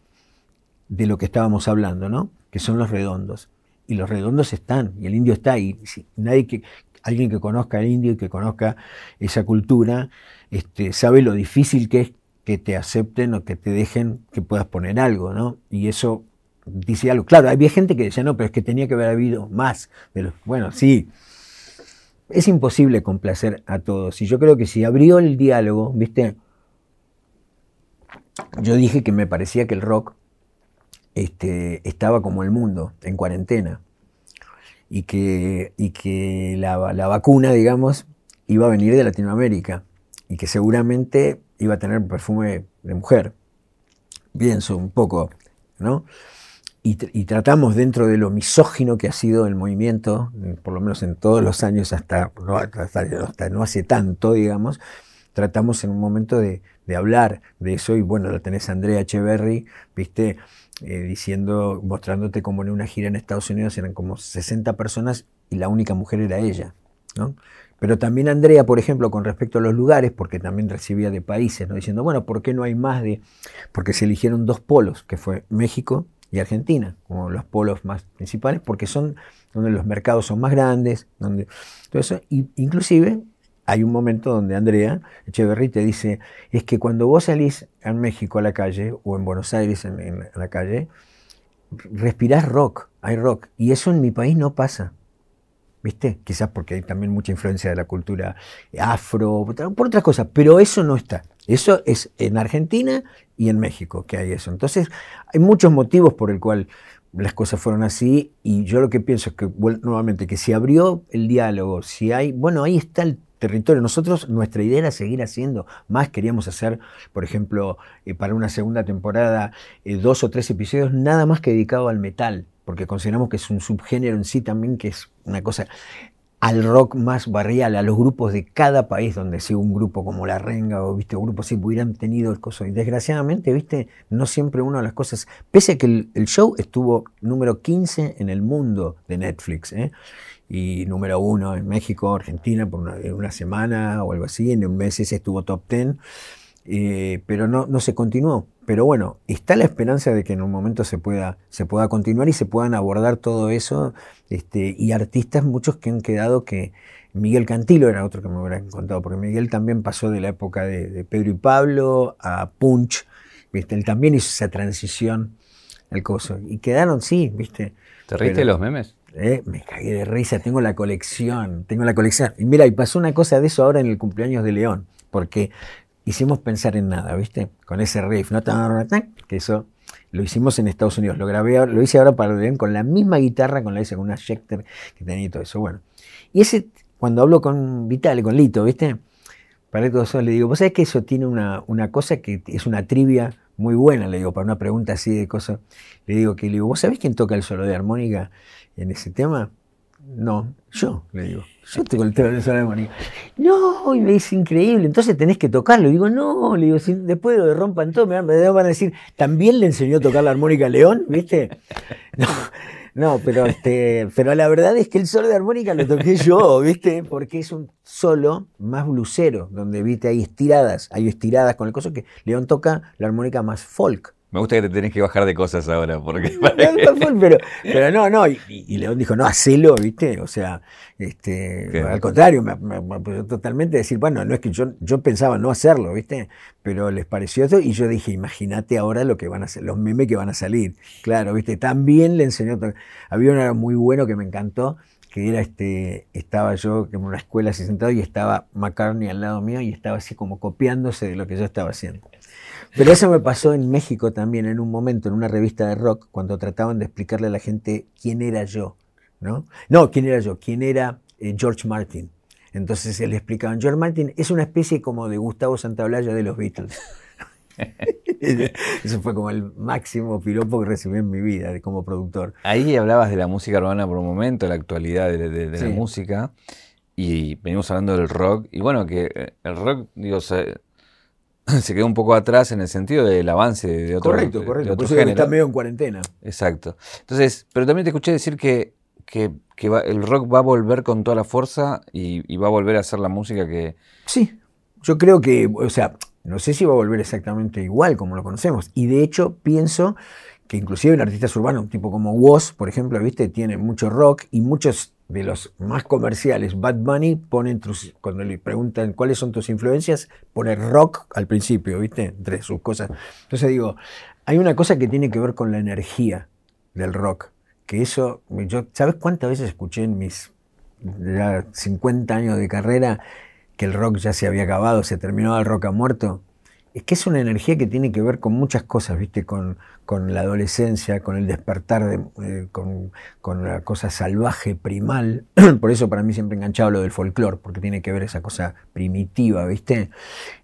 de lo que estábamos hablando, ¿no? Que son los redondos. Y los redondos están, y el indio está ahí. nadie que, alguien que conozca el indio y que conozca esa cultura, este, sabe lo difícil que es que te acepten o que te dejen que puedas poner algo, ¿no? Y eso dice algo. Claro, había gente que decía, no, pero es que tenía que haber habido más. Bueno, sí. Es imposible complacer a todos. Y yo creo que si abrió el diálogo, ¿viste? Yo dije que me parecía que el rock este, estaba como el mundo, en cuarentena. Y que, y que la, la vacuna, digamos, iba a venir de Latinoamérica. Y que seguramente iba a tener perfume de mujer. Pienso un poco, ¿no? y, tratamos dentro de lo misógino que ha sido el movimiento, por lo menos en todos los años hasta no, hasta, no hace tanto, digamos, tratamos en un momento de, hablar de eso y bueno, lo tenés Andrea Echeverry, viste, eh, diciendo, mostrándote como en una gira en Estados Unidos eran como 60 personas y la única mujer era ella, ¿no? Pero también Andrea, por ejemplo, con respecto a los lugares, porque también recibía de países, ¿no? diciendo, bueno, ¿por qué no hay más de...? Porque se eligieron dos polos, que fue México y Argentina, como los polos más principales, porque son donde los mercados son más grandes, donde todo eso, inclusive hay un momento donde Andrea Echeverry te dice, es que cuando vos salís en México a la calle, o en Buenos Aires en, la calle, respirás rock, hay rock, y eso en mi país no pasa. ¿Viste? Quizás porque hay también mucha influencia de la cultura afro, por otras cosas, pero eso no está. Eso es en Argentina y en México que hay eso. Entonces, hay muchos motivos por el cual las cosas fueron así y yo lo que pienso es que, nuevamente, que si abrió el diálogo, si hay, bueno, ahí está el territorio. Nosotros, nuestra idea era seguir haciendo más. Queríamos hacer, por ejemplo, eh, para una segunda temporada, eh, dos o tres episodios nada más que dedicado al metal, porque consideramos que es un subgénero en sí también, que es una cosa al rock más barrial, a los grupos de cada país donde si un grupo como La Renga o viste grupos si hubieran tenido el coso. Y desgraciadamente, viste, no siempre una de las cosas, pese a que el, show estuvo número 15 en el mundo de Netflix, ¿eh? Y número uno en México, Argentina, por una, semana o algo así, en un mes ese estuvo top 10, eh, pero no, no se continuó. Pero bueno, está la esperanza de que en un momento se pueda, se pueda continuar y se puedan abordar todo eso. Este, y artistas, muchos que han quedado que. Miguel Cantilo era otro que me hubiera contado, porque Miguel también pasó de la época de, Pedro y Pablo a Punch. ¿viste? Él también hizo esa transición al coso. Y quedaron, sí, ¿viste? ¿Te reíste de los memes? Eh, me cagué de risa, tengo la colección, tengo la colección. Y mira, y pasó una cosa de eso ahora en el cumpleaños de León, porque hicimos pensar en nada, ¿viste? Con ese riff, ¿no? Que eso lo hicimos en Estados Unidos. Lo grabé, lo hice ahora para León con la misma guitarra, con la hice con una Schecter que tenía y todo eso. Bueno. Y ese, cuando hablo con Vital, con Lito, ¿viste? Para todo eso le digo, vos sabés que eso tiene una, una cosa que es una trivia muy buena, le digo, para una pregunta así de cosas. Le digo que le digo, ¿vos sabés quién toca el solo de armónica en ese tema? No, yo, le digo. Yo tengo el tema de la armónica. No, y me dice increíble, entonces tenés que tocarlo. Y digo, no, le digo, después lo de rompan todo, me van a decir, ¿también le enseñó a tocar la armónica a León? ¿Viste? [laughs] No, no, pero este, pero la verdad es que el solo de armónica lo toqué yo, ¿viste? Porque es un solo más blusero, donde viste hay estiradas, hay estiradas con el coso que León toca la armónica más folk. Me gusta que te tenés que bajar de cosas ahora, porque... pero, [laughs] pero no, no, y, León dijo, no, hacelo, ¿viste? O sea, este, al contrario, me, me, totalmente decir, bueno, no es que yo, yo pensaba no hacerlo, ¿viste? Pero les pareció eso y yo dije, imagínate ahora lo que van a hacer, los memes que van a salir. Claro, ¿viste? También le enseñó, había uno muy bueno que me encantó, que era este, estaba yo en una escuela así sentado y estaba McCartney al lado mío y estaba así como copiándose de lo que yo estaba haciendo. Pero eso me pasó en México también en un momento, en una revista de rock, cuando trataban de explicarle a la gente quién era yo, ¿no? No, quién era yo, quién era eh, George Martin. Entonces le explicaban, George Martin es una especie como de Gustavo Santaolalla de los Beatles. [laughs] Eso fue como el máximo piropo que recibí en mi vida como productor. Ahí hablabas de la música urbana por un momento, la actualidad de, la música, y venimos hablando del rock. Y bueno, que eh, el rock, digo, se, [laughs] quedó un poco atrás en el sentido del avance de otro Correcto, correcto. por eso está medio en cuarentena. Exacto. Entonces, pero también te escuché decir que, que, el rock va a volver con toda la fuerza y, y va a volver a hacer la música que. Sí, yo creo que, o sea, no sé si va a volver exactamente igual como lo conocemos. Y de hecho pienso que inclusive en artistas urbanos, tipo como Woz, por ejemplo, ¿viste? tiene mucho rock y muchos de los más comerciales, Bad Bunny, ponen cuando le preguntan cuáles son tus influencias, pone rock al principio, ¿viste? Entre sus cosas. Entonces digo, hay una cosa que tiene que ver con la energía del rock, que eso, yo, ¿sabes cuántas veces escuché en mis ya 50 años de carrera que el rock ya se había acabado, se terminó el rock ha muerto. Es que es una energía que tiene que ver con muchas cosas, ¿viste? Con, la adolescencia, con el despertar, de, eh, con, la cosa salvaje, primal. [clears throat] Por eso para mí siempre enganchado lo del folclore, porque tiene que ver esa cosa primitiva, ¿viste?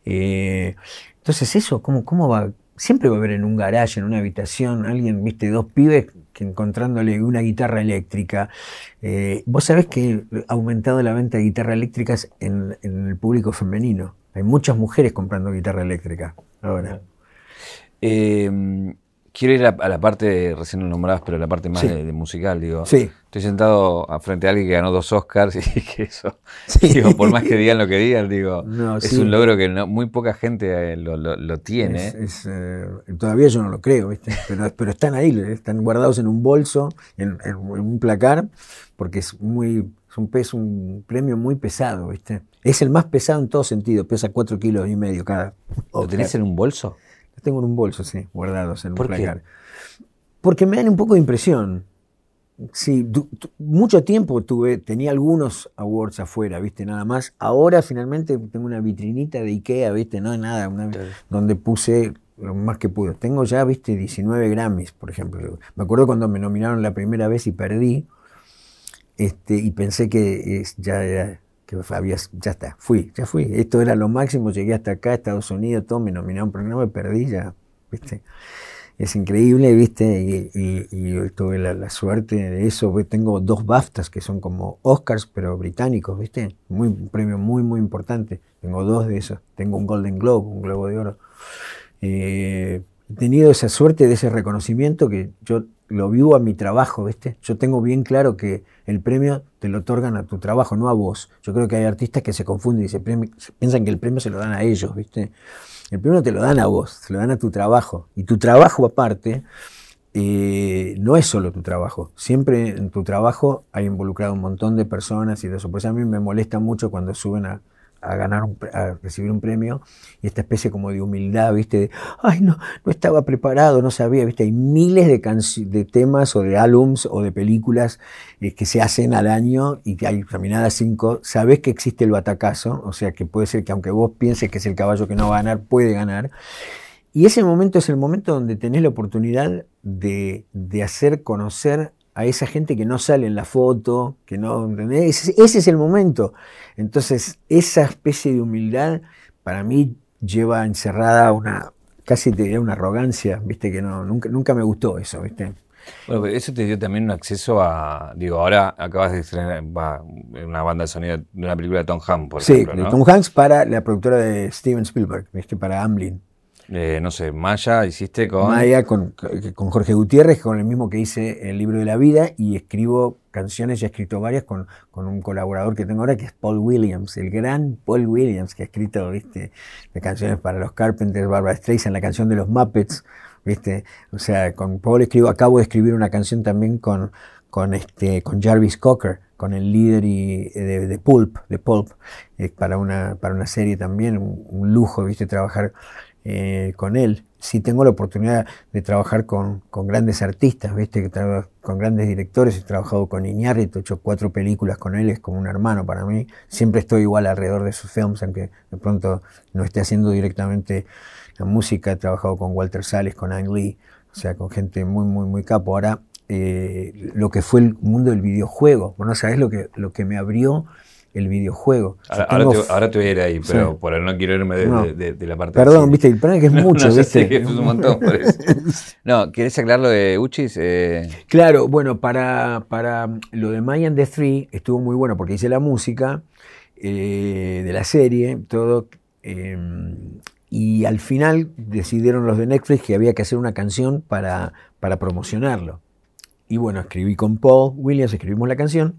Eh, entonces eso, ¿cómo, ¿cómo va? Siempre va a haber en un garaje, en una habitación, alguien, ¿viste? Dos pibes que encontrándole una guitarra eléctrica. Eh, vos sabés que ha aumentado la venta de guitarras eléctricas en, el público femenino. Hay muchas mujeres comprando guitarra eléctrica ahora. Eh, quiero ir a, la parte, recién lo nombrabas, pero la parte más de, musical, digo. Sí. Estoy sentado frente a alguien que ganó dos Oscars [laughs] y que eso, digo, por más que digan lo que digan, digo, es un logro que muy poca gente eh, lo, tiene. Eh, todavía yo no lo creo, ¿viste? Pero, [laughs] pero están ahí, están guardados en un bolso, en, un placar, porque es muy, es un, peso, un premio muy pesado, ¿viste? Es el más pesado en todo sentido, pesa cuatro kilos y medio cada. ¿Lo tenés en un bolso? Lo tengo en un bolso, sí, guardados en un placar. Porque me dan un poco de impresión. Sí, mucho tiempo tuve, tenía algunos awards afuera, ¿viste? Nada más. Ahora finalmente tengo una vitrinita de Ikea, ¿viste? No, nada, donde puse lo más que pude. Tengo ya, ¿viste? 19 Grammys, por ejemplo. Me acuerdo cuando me nominaron la primera vez y perdí, este, y pensé que ya era, que ya está, fui, ya fui. Esto era lo máximo, llegué hasta acá, Estados Unidos, todo, me nominaron, no me perdí ya, ¿viste? es increíble, ¿viste? Y, tuve la, suerte de eso. Tengo dos BAFTAs que son como Oscars, pero británicos, ¿viste? Un premio muy, muy importante. Tengo dos de esos. Tengo un Golden Globe, un Globo de Oro. Eh, he tenido esa suerte de ese reconocimiento que yo lo vivo a mi trabajo, ¿viste? Yo tengo bien claro que el premio te lo otorgan a tu trabajo, no a vos. Yo creo que hay artistas que se confunden y se piensan que el premio se lo dan a ellos, ¿viste? El premio te lo dan a vos, se lo dan a tu trabajo. Y tu trabajo aparte eh, no es solo tu trabajo. Siempre en tu trabajo hay involucrado un montón de personas y de eso. Pues a mí me molesta mucho cuando suben a, a ganar, a recibir un premio, y esta especie como de humildad, ¿viste? De, ay, no, no estaba preparado, no sabía, ¿viste? Hay miles de, de temas o de álbums o de películas eh, que se hacen al año y que hay caminadas cinco, sabes que existe el batacazo, o sea que puede ser que aunque vos pienses que es el caballo que no va a ganar, puede ganar. Y ese momento es el momento donde tenés la oportunidad de, de hacer conocer a esa gente que no sale en la foto, que no, Ese, es el momento. Entonces, esa especie de humildad para mí lleva encerrada una, casi te diría una arrogancia, viste, que no, nunca, nunca me gustó eso, viste. Bueno, pero eso te dio también un acceso a, digo, ahora acabas de estrenar una banda de sonido de una película de Tom Hanks, por ejemplo, Sí, Tom Hanks para la productora de Steven Spielberg, viste, para Amblin. Eh, no sé, Maya hiciste con... Maya con, con, Jorge Gutiérrez, con el mismo que hice el libro de la vida, y escribo canciones y ha escrito varias con, un colaborador que tengo ahora que es Paul Williams, el gran Paul Williams que ha escrito, viste, de canciones para los Carpenters, Barbara Streisand, la canción de los Muppets, viste, o sea, con Paul escribo, acabo de escribir una canción también con, con este, con Jarvis Cocker, con el líder y, de, Pulp, de Pulp, eh, para, una, para una serie también, un, lujo, viste, trabajar eh, con él si tengo la oportunidad de trabajar con, grandes artistas, ¿viste? Que con grandes directores, he trabajado con Iñárritu, he hecho cuatro películas con él, es como un hermano para mí. Siempre estoy igual alrededor de sus films, aunque de pronto no esté haciendo directamente la música. He trabajado con Walter Sales, con Ang Lee, o sea, con gente muy, muy, muy capo. Ahora, eh, lo que fue el mundo del videojuego, bueno, ¿sabes lo que, lo que me abrió? El videojuego. Ahora, te, voy a ir ahí, pero por no quiero irme de, la parte Perdón, viste, el problema es que es [laughs] mucho, ¿viste? es un montón, por eso. [laughs] No, ¿quieres aclarar lo de Uchis? Eh, claro, bueno, para, para lo de Mayan the Three estuvo muy bueno porque hice la música eh, de la serie, todo. Em, y al final decidieron los de Netflix que había que hacer una canción para, para promocionarlo. Y bueno, escribí con Paul Williams, escribimos la canción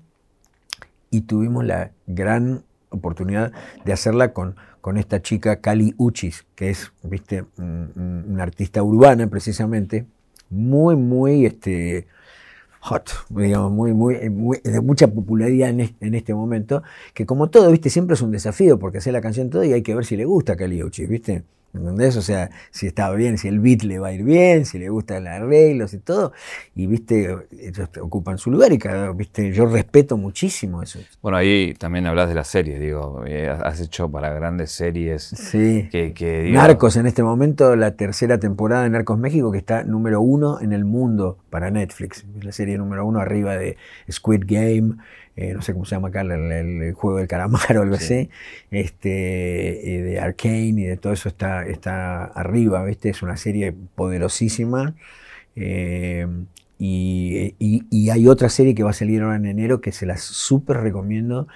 y tuvimos la gran oportunidad de hacerla con, con esta chica Kali Uchis, que es, viste, una artista urbana precisamente, muy, muy este, hot, digamos, muy, muy, de mucha popularidad en, este momento, que como todo, viste, siempre es un desafío, porque hacer la canción todo y hay que ver si le gusta a Kali Uchis, viste. ¿Entendés? O sea, si está bien, si el beat le va a ir bien, si le gustan los arreglos y todo. Y viste, ellos ocupan su lugar y cada, viste, yo respeto muchísimo eso. Bueno, ahí también hablas de las series, digo, eh, has hecho para grandes series. Sí. Que, Narcos en este momento, la tercera temporada de Narcos México, que está número uno en el mundo para Netflix. La serie número uno arriba de Squid Game. Eh, no sé cómo se llama acá, el, juego del calamar [laughs] o algo así, este, eh, de Arkane y de todo eso está, está arriba, ¿viste? Es una serie poderosísima. Eh, y, hay otra serie que va a salir ahora en enero que se las súper recomiendo,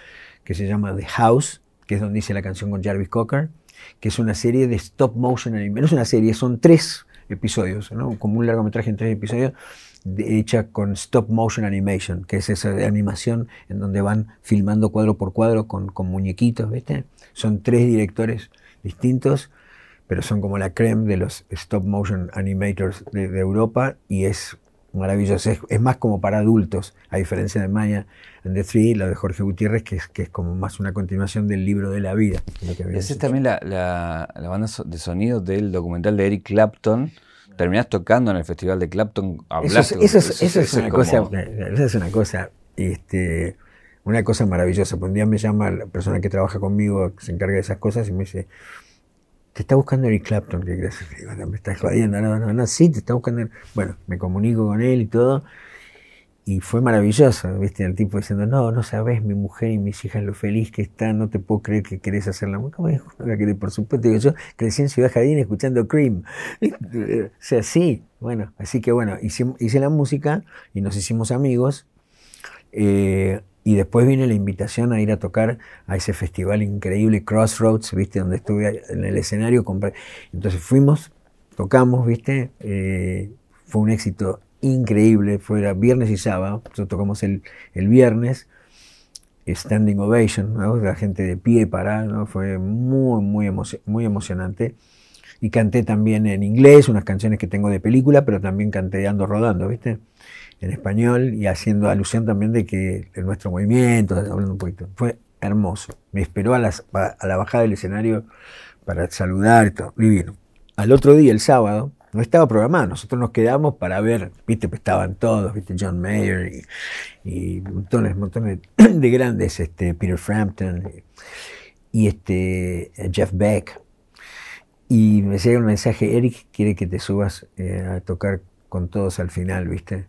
que se llama The House, que es donde dice la canción con Jarvis Cocker, que es una serie de stop motion No es una serie, son tres episodios, ¿no? como un largometraje en tres episodios, hecha con stop motion animation, que es esa animación en donde van filmando cuadro por cuadro con, muñequitos, ¿viste? Son tres directores distintos, pero son como la creme de los stop motion animators de, Europa y es maravilloso. Es, más como para adultos, a diferencia de Maya and the Three, la de Jorge Gutiérrez, que es, que es como más una continuación del libro de la vida. y es también la, la, la, banda de sonido del documental de Eric Clapton, terminás tocando en el festival de Clapton, hablaste. Eso, es, una cosa, esa es una cosa, este, una cosa maravillosa. un día me llama la persona que trabaja conmigo, que se encarga de esas cosas, y me dice, te está buscando Eric Clapton, que gracias, me estás jodiendo, no, no, no, sí, te está buscando. Bueno, me comunico con él y todo. Y fue maravilloso, ¿viste? El tipo diciendo, no, no sabes, mi mujer y mis hijas lo feliz que están, no te puedo creer que querés hacer la música. Por supuesto, yo crecí en Ciudad Jardín escuchando Cream. [laughs] o sea, sí, bueno, así que bueno, hice, la música y nos hicimos amigos. Eh, y después viene la invitación a ir a tocar a ese festival increíble, Crossroads, ¿viste? Donde estuve en el escenario. Entonces fuimos, tocamos, ¿viste? Eh, fue un éxito increíble, fuera viernes y sábado, nosotros tocamos el, el viernes, standing ovation, la gente de pie parada, fue muy, muy, muy emocionante. Y canté también en inglés, unas canciones que tengo de película, pero también canté Ando Rodando, ¿viste? En español y haciendo alusión también de que en nuestro movimiento, hablando un poquito. Fue hermoso. Me esperó a, las, a la bajada del escenario para saludar y todo. Divino. Al otro día, el sábado, no estaba programado. Nosotros nos quedamos para ver, viste, pues estaban todos, viste, John Mayer y, montones, montones [clears throat] de grandes, este, Peter Frampton y, este, Jeff Beck. Y me llega un mensaje, Eric quiere que te subas eh, a tocar con todos al final, viste.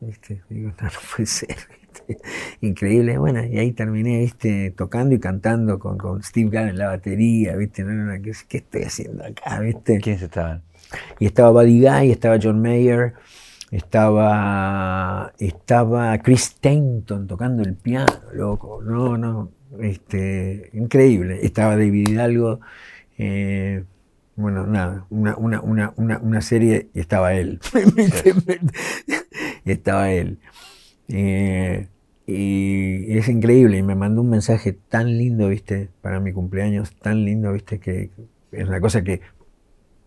¿viste? Digo, no, puede ser. [laughs] Increíble, bueno, y ahí terminé, viste, tocando y cantando con, con Steve Gunn en la batería, viste, no, no, ¿qué, ¿qué, estoy haciendo acá, viste? ¿Quiénes estaban? Y estaba Buddy Guy, estaba John Mayer, estaba, estaba Chris Stanton tocando el piano, loco, no, no, este, increíble. Estaba David Hidalgo, eh, bueno, nada, una, una, una, una, serie y estaba él. [laughs] [laughs] y estaba él. Eh, y es increíble, y me mandó un mensaje tan lindo, viste, para mi cumpleaños, tan lindo, viste, que es una cosa que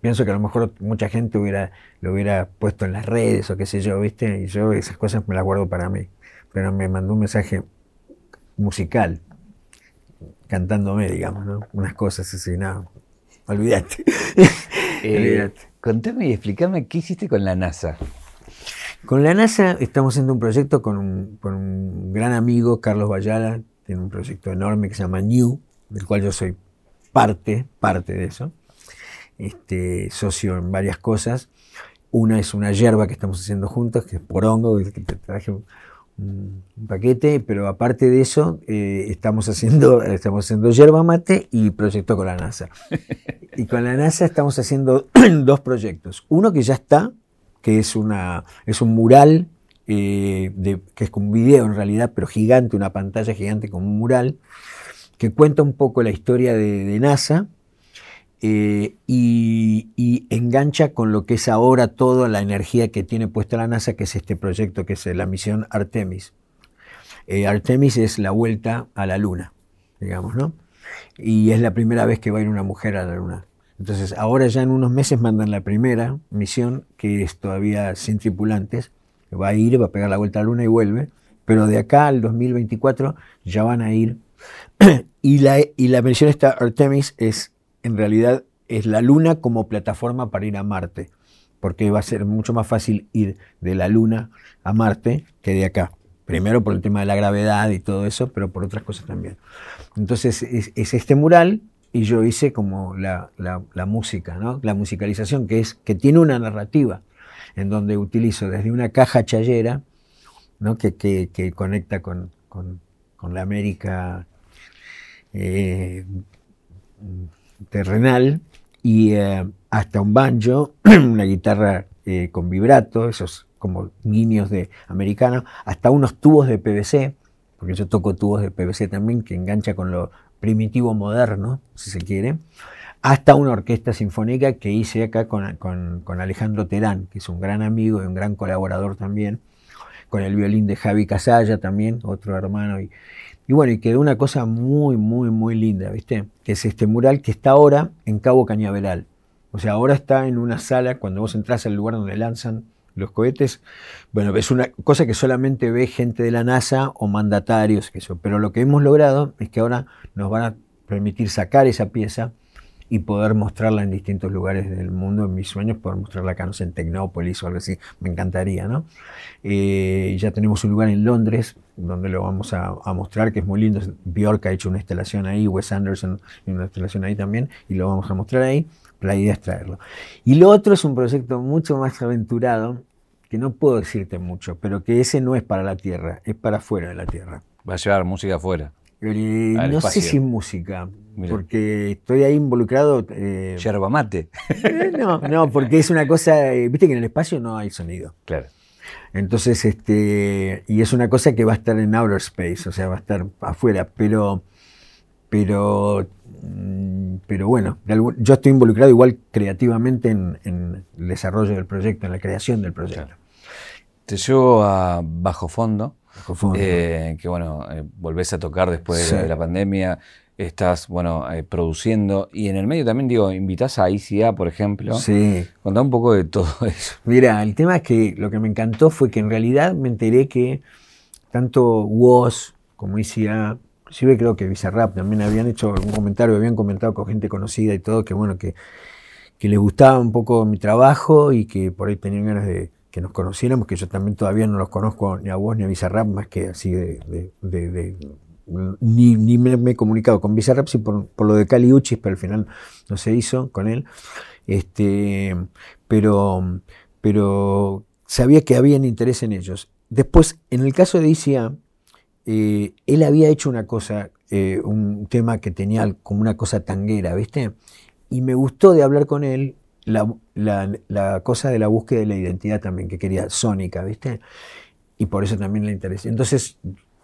pienso que a lo mejor mucha gente hubiera, lo hubiera puesto en las redes o qué sé yo, viste, y yo esas cosas me las guardo para mí. Pero me mandó un mensaje musical, cantándome, digamos, ¿no? Unas cosas así, no, olvídate. [laughs] Eh, contame y explícame qué hiciste con la NASA. Con la NASA estamos haciendo un proyecto con un, gran amigo, Carlos Bayala, tiene un proyecto enorme que se llama New, del cual yo soy parte, parte de eso, este, socio en varias cosas. Una es una yerba que estamos haciendo juntos, que es porongo, que te traje un, paquete, pero aparte de eso, eh, estamos, haciendo, estamos haciendo yerba mate y proyecto con la NASA. [laughs] Y con la NASA estamos haciendo [clears throat] dos proyectos. Uno que ya está, que es, una, es un mural, eh, de, que es un video en realidad, pero gigante, una pantalla gigante con un mural, que cuenta un poco la historia de, NASA eh, y, engancha con lo que es ahora toda la energía que tiene puesta la NASA, que es este proyecto, que es la misión Artemis. Eh, Artemis es la vuelta a la Luna, digamos, ¿no? Y es la primera vez que va a ir una mujer a la Luna. Entonces, ahora ya en unos meses mandan la primera misión, que es todavía sin tripulantes. Va a ir, va a pegar la vuelta a la Luna y vuelve. Pero de acá al 2024 ya van a ir. [clears throat] y, la, y la misión esta Artemis es, en realidad, es la Luna como plataforma para ir a Marte. Porque va a ser mucho más fácil ir de la Luna a Marte que de acá. Primero por el tema de la gravedad y todo eso, pero por otras cosas también. Entonces es este mural y yo hice como la, música, la musicalización, que, es, que tiene una narrativa, en donde utilizo desde una caja chayera, ¿no? que, conecta con, con, la América eh, terrenal, y eh, hasta un banjo, [clears throat] una guitarra eh, con vibrato, esos como niños de americano, hasta unos tubos de PVC, porque yo toco tubos de PVC también, que engancha con lo primitivo moderno, si se quiere, hasta una orquesta sinfónica que hice acá con, Alejandro Terán, que es un gran amigo y un gran colaborador también, con el violín de Javi Casalla también, otro hermano. Y, y bueno, y quedó una cosa muy, muy, muy linda, ¿viste? Que es este mural que está ahora en Cabo Cañaveral. O sea, ahora está en una sala, cuando vos entras al lugar donde lanzan los cohetes, bueno, es una cosa que solamente ve gente de la NASA o mandatarios, eso. pero lo que hemos logrado es que ahora nos van a permitir sacar esa pieza y poder mostrarla en distintos lugares del mundo. En mis sueños, poder mostrarla acá, no sé, en Tecnópolis o algo así, me encantaría, ¿no? Eh, ya tenemos un lugar en Londres donde lo vamos a, mostrar, que es muy lindo. Bjork ha hecho una instalación ahí, Wes Anderson una instalación ahí también, y lo vamos a mostrar ahí. La idea es traerlo. Y lo otro es un proyecto mucho más aventurado, que no puedo decirte mucho, pero que ese no es para la Tierra, es para afuera de la Tierra. Va a llevar música afuera. no sé si música, porque estoy ahí involucrado. Eh, Yerba mate. no, no, porque es una cosa, eh, viste que en el espacio no hay sonido. Claro. Entonces, este, y es una cosa que va a estar en outer space, o sea, va a estar afuera, pero, pero Mm, pero bueno, yo estoy involucrado igual creativamente en, el desarrollo del proyecto, en la creación del proyecto. Te llevo a Bajo Fondo, eh, que bueno, eh, volvés a tocar después de, la pandemia, estás, bueno, eh, produciendo, y en el medio también, digo, invitás a ICA, por ejemplo. Sí. Contá un poco de todo [laughs] eso. Mira, el tema es que lo que me encantó fue que en realidad me enteré que tanto WOS como ICA Inclusive creo que Bizarrap también habían hecho algún comentario, habían comentado con gente conocida y todo, que bueno, que, que les gustaba un poco mi trabajo y que por ahí tenían ganas de que nos conociéramos, que yo también todavía no los conozco ni a vos ni a Bizarrap, más que así de... ni, me, he comunicado con Bizarrap, por, por lo de Cali Uchis, pero al final no se hizo con él. Este, pero, pero sabía que había interés en ellos. Después, en el caso de ICA, eh, él había hecho una cosa, eh, un tema que tenía como una cosa tanguera, ¿viste? Y me gustó de hablar con él la, cosa de la búsqueda de la identidad también, que quería sónica, ¿viste? Y por eso también le interesé. Entonces,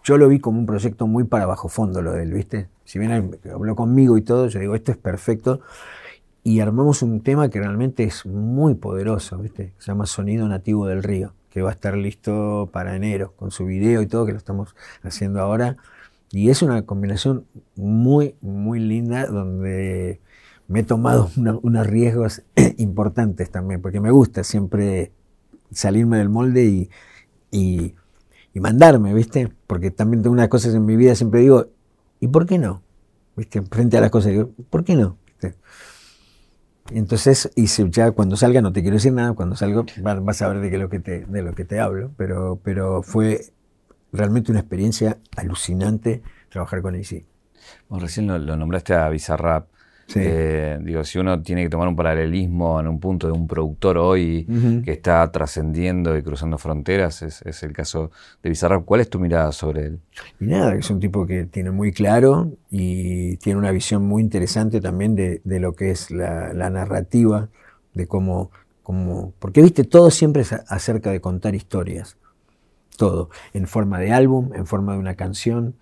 yo lo vi como un proyecto muy para bajo fondo lo de él, ¿viste? Si bien habló conmigo y todo, yo digo, esto es perfecto. Y armamos un tema que realmente es muy poderoso, ¿viste? Se llama Sonido Nativo del Río. que va a estar listo para enero, con su video y todo, que lo estamos haciendo ahora. Y es una combinación muy, muy linda, donde me he tomado [laughs] unos riesgos [clears throat] importantes también, porque me gusta siempre salirme del molde y, y, mandarme, ¿viste? Porque también tengo unas cosas en mi vida, siempre digo, ¿y por qué no? ¿Viste? Frente a las cosas, digo, ¿por qué no? Entonces, y ya cuando salga, no te quiero decir nada, cuando salgo vas a ver de, qué lo que te, de lo que te hablo, pero, pero fue realmente una experiencia alucinante trabajar con AC. Bueno, recién lo, lo nombraste a Bizarrap. Eh, digo, si uno tiene que tomar un paralelismo en un punto de un productor hoy que está trascendiendo y cruzando fronteras, es, el caso de Bizarrap. ¿Cuál es tu mirada sobre él? Y nada, es un tipo que tiene muy claro y tiene una visión muy interesante también de, lo que es la, narrativa, de cómo, cómo, Porque, viste, todo siempre es acerca de contar historias. Todo, en forma de álbum, en forma de una canción,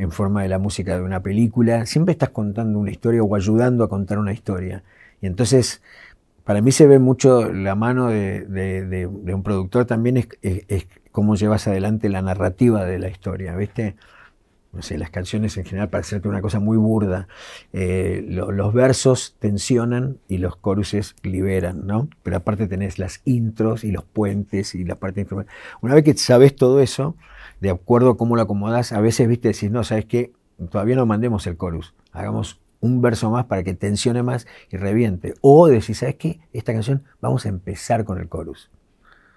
en forma de la música de una película, siempre estás contando una historia o ayudando a contar una historia. Y entonces, para mí se ve mucho la mano de, un productor también es, cómo llevas adelante la narrativa de la historia, ¿viste? No sé, las canciones en general parecen una cosa muy burda. Eh, los versos tensionan y los coruses liberan, ¿no? Pero aparte tenés las intros y los puentes y la parte instrumental. Una vez que sabes todo eso, de acuerdo a cómo lo acomodas, a veces, viste, decís, no, ¿sabes qué? Todavía no mandemos el chorus, hagamos un verso más para que tensione más y reviente. O decís, ¿sabes qué? Esta canción vamos a empezar con el chorus.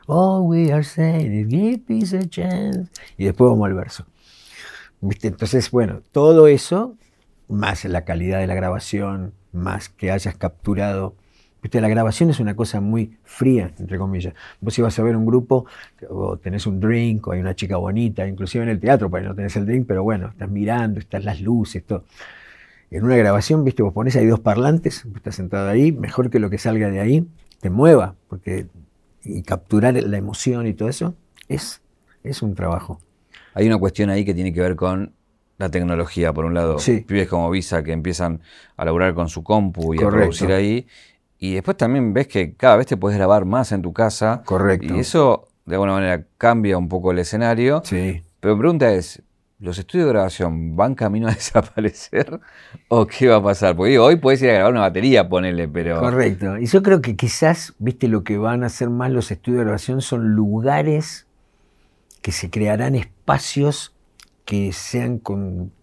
All we are saying is give peace a chance. Y después vamos al verso. ¿Viste? Entonces, bueno, todo eso, más la calidad de la grabación, más que hayas capturado la grabación es una cosa muy fría, entre comillas. Vos si vas a ver un grupo, o tenés un drink, o hay una chica bonita, inclusive en el teatro, para no tenés el drink, pero bueno, estás mirando, están las luces, todo. En una grabación, viste, vos pones ahí dos parlantes, vos estás sentado ahí, mejor que lo que salga de ahí te mueva, porque y capturar la emoción y todo eso es, es un trabajo. Hay una cuestión ahí que tiene que ver con la tecnología, por un lado. Sí. Pibes como Visa que empiezan a laburar con su compu y a producir ahí, y después también ves que cada vez te puedes grabar más en tu casa. Correcto. Y eso, de alguna manera, cambia un poco el escenario. Sí. Pero mi pregunta es, ¿los estudios de grabación van camino a [laughs] desaparecer? ¿O qué va a pasar? Porque digo, hoy puedes ir a grabar una batería, ponele, pero... Correcto. Y yo creo que quizás, viste, lo que van a hacer más los estudios de grabación son lugares que se crearán espacios que sean con,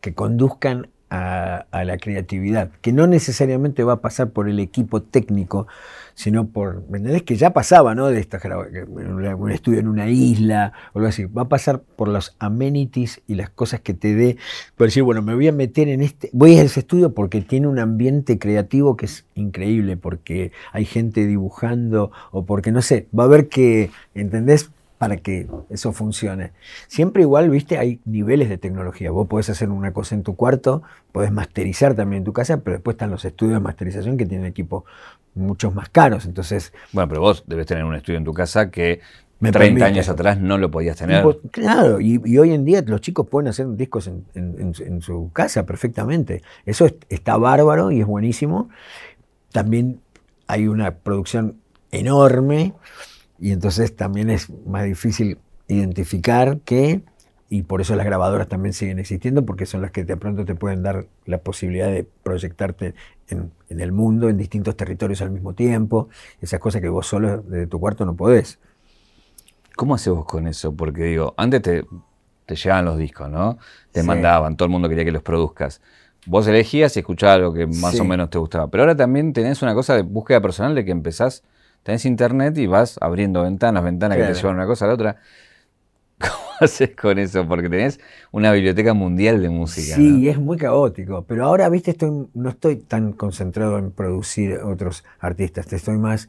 que conduzcan a, la creatividad, que no necesariamente va a pasar por el equipo técnico, sino por, ¿me entendés? Que ya pasaba, ¿no? De esta, un estudio en una isla o algo así. Va a pasar por los amenities y las cosas que te dé. Por decir, bueno, me voy a meter en este, voy a ese estudio porque tiene un ambiente creativo que es increíble, porque hay gente dibujando o porque, no sé, va a haber que, ¿entendés? Para que eso funcione. Siempre igual, viste, hay niveles de tecnología. Vos podés hacer una cosa en tu cuarto, podés masterizar también en tu casa, pero después están los estudios de masterización que tienen equipos muchos más caros. Entonces. Bueno, pero vos debes tener un estudio en tu casa que 30 años atrás no lo podías tener. claro, y, hoy en día los chicos pueden hacer discos en, su casa perfectamente. Eso está bárbaro y es buenísimo. También hay una producción enorme y entonces también es más difícil identificar que, y por eso las grabadoras también siguen existiendo, porque son las que de pronto te pueden dar la posibilidad de proyectarte en, el mundo, en distintos territorios al mismo tiempo, esas cosas que vos solo desde tu cuarto no podés. ¿Cómo haces vos con eso? Porque digo, antes te, te llegaban los discos, ¿no? Te mandaban, todo el mundo quería que los produzcas. Vos elegías y escuchabas lo que más o menos te gustaba. Pero ahora también tenés una cosa de búsqueda personal de que empezás tenés internet y vas abriendo ventanas, ventanas que te llevan una cosa a la otra. [laughs] ¿Cómo haces con eso? Porque tenés una biblioteca mundial de música. Sí, es muy caótico. Pero ahora, viste, estoy, no estoy tan concentrado en producir otros artistas. Estoy más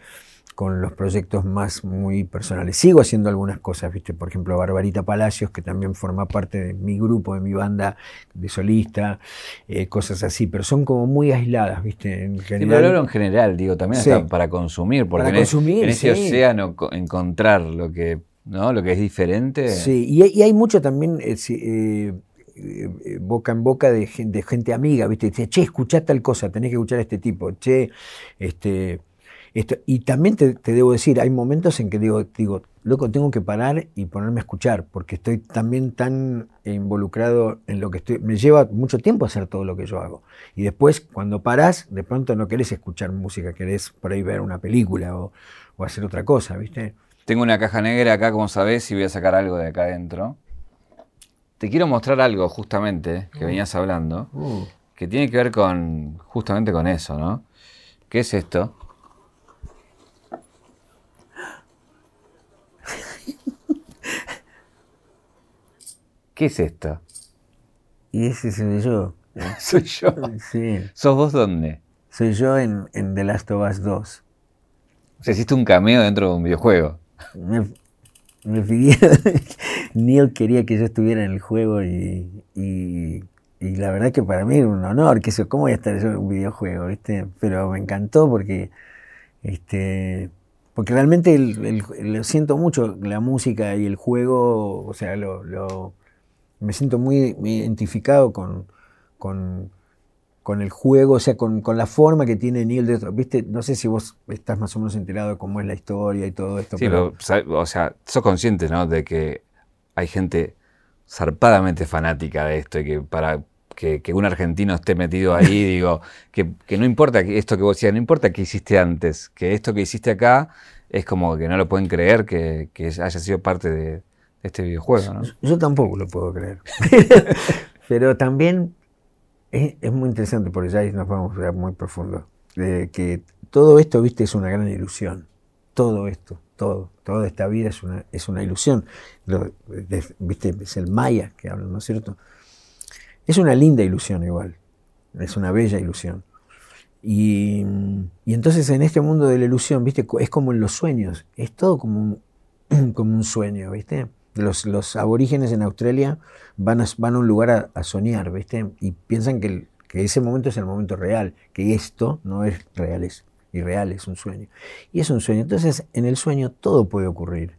con los proyectos más muy personales. Sigo haciendo algunas cosas, ¿viste? Por ejemplo, Barbarita Palacios, que también forma parte de mi grupo, de mi banda de solista, eh, cosas así, pero son como muy aisladas, ¿viste? En general. en general, digo, también para consumir, porque para en, consumir, en ese océano encontrar lo que, ¿no? lo que es diferente. Sí, y, hay mucho también. Eh, eh, boca en boca de gente, de gente amiga, ¿viste? Dice, che, escuchá tal cosa, tenés que escuchar a este tipo, che, este, y también te, debo decir, hay momentos en que digo, digo loco, tengo que parar y ponerme a escuchar, porque estoy también tan involucrado en lo que estoy. Me lleva mucho tiempo hacer todo lo que yo hago. Y después, cuando parás, de pronto no querés escuchar música, querés por ahí ver una película o, hacer otra cosa, ¿viste? Tengo una caja negra acá, como sabés, y voy a sacar algo de acá adentro. Te quiero mostrar algo, justamente, que uh. venías hablando, uh. que tiene que ver con, justamente con eso, ¿no? ¿Qué es esto? ¿Qué es esto? Y ese soy yo. [laughs] soy yo. Sí. ¿Sos vos dónde? Soy yo en, The Last of Us 2. O sea, hiciste un cameo dentro de un videojuego. Me, me pidieron. [laughs] Neil quería que yo estuviera en el juego y, y, la verdad que para mí era un honor. Que eso, ¿Cómo voy a estar yo en un videojuego? ¿viste? Pero me encantó porque. Este, porque realmente lo siento mucho, la música y el juego, o sea, lo, me siento muy, identificado con, con, el juego, o sea, con, la forma que tiene Neil de ¿Viste? No sé si vos estás más o menos enterado de cómo es la historia y todo esto. Sí, pero, o sea, sos consciente, ¿no? De que hay gente zarpadamente fanática de esto y que para que, un argentino esté metido ahí, [laughs] digo, que, no importa esto que vos decías, no importa qué hiciste antes, que esto que hiciste acá es como que no lo pueden creer que haya sido parte de, este videojuego. ¿no? Yo, tampoco lo puedo creer. [laughs] Pero también es, muy interesante, porque ya nos vamos a ver muy profundo, de que todo esto, viste, es una gran ilusión. Todo esto, todo, toda esta vida es una, es una ilusión. viste, es el maya que hablan, ¿no es cierto? Es una linda ilusión igual, es una bella ilusión. Y, y, entonces en este mundo de la ilusión, viste, es como en los sueños, es todo como un, [clears throat] como un sueño, viste. Los, aborígenes en Australia van a, van a un lugar a, soñar, ¿viste? Y piensan que, ese momento es el momento real, que esto no es real, es irreal, es un sueño. Y es un sueño. Entonces, en el sueño todo puede ocurrir.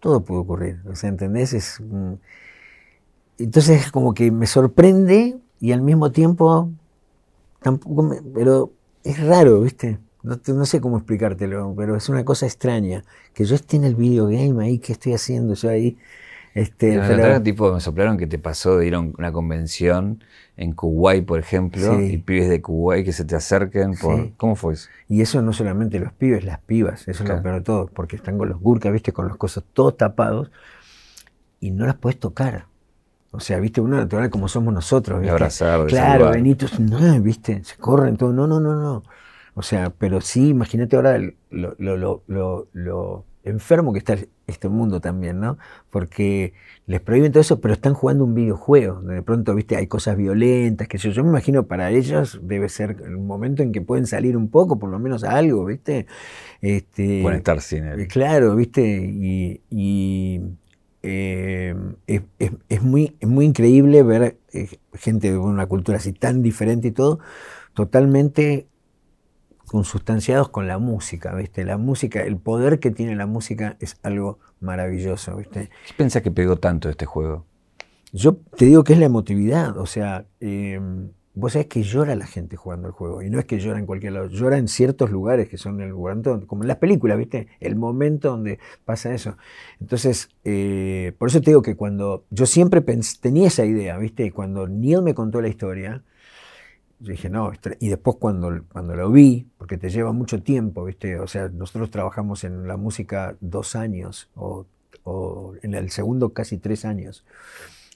Todo puede ocurrir. O sea, ¿entendés? Es, entonces, es como que me sorprende y al mismo tiempo tampoco pero es raro, ¿viste? No, sé cómo explicártelo, pero es una cosa extraña. Que yo esté en el videogame ahí, ¿qué estoy haciendo yo ahí? Este, pero, tipo, me soplaron que te pasó de ir a una convención en Kuwait, por ejemplo, y pibes de Kuwait que se te acerquen. Por, ¿Cómo fue eso? Y eso no solamente los pibes, las pibas, eso es lo peor de todo, porque están con los gurkas, viste, con los cosas todos tapados y no las puedes tocar. O sea, viste, uno natural como somos nosotros. ¿viste? abrazar, Claro, Benitos, no, viste, se corren todo. No, no, no, no. O sea, pero sí, imagínate ahora lo, enfermo que está este mundo también, ¿no? Porque les prohíben todo eso, pero están jugando un videojuego. De pronto, viste, hay cosas violentas, que yo, yo me imagino para ellos debe ser un momento en que pueden salir un poco, por lo menos a algo, ¿viste? Este, pueden estar sin él. Claro, ¿viste? Y, eh, es, muy, es muy increíble ver eh, gente de una cultura así tan diferente y todo, totalmente consustanciados con la música, ¿viste? La música, el poder que tiene la música es algo maravilloso, ¿viste? ¿Qué piensa que pegó tanto este juego? Yo te digo que es la emotividad, o sea, em, vos sabés que llora la gente jugando el juego, y no es que llora en cualquier lado, llora en ciertos lugares que son el lugar, como en las películas, ¿viste? El momento donde pasa eso. Entonces, eh, por eso te digo que cuando yo siempre tenía esa idea, ¿viste? Cuando Neil me contó la historia, yo dije, no, y después cuando, cuando lo vi, porque te lleva mucho tiempo, ¿viste? O sea, nosotros trabajamos en la música dos años, o, en el segundo casi tres años.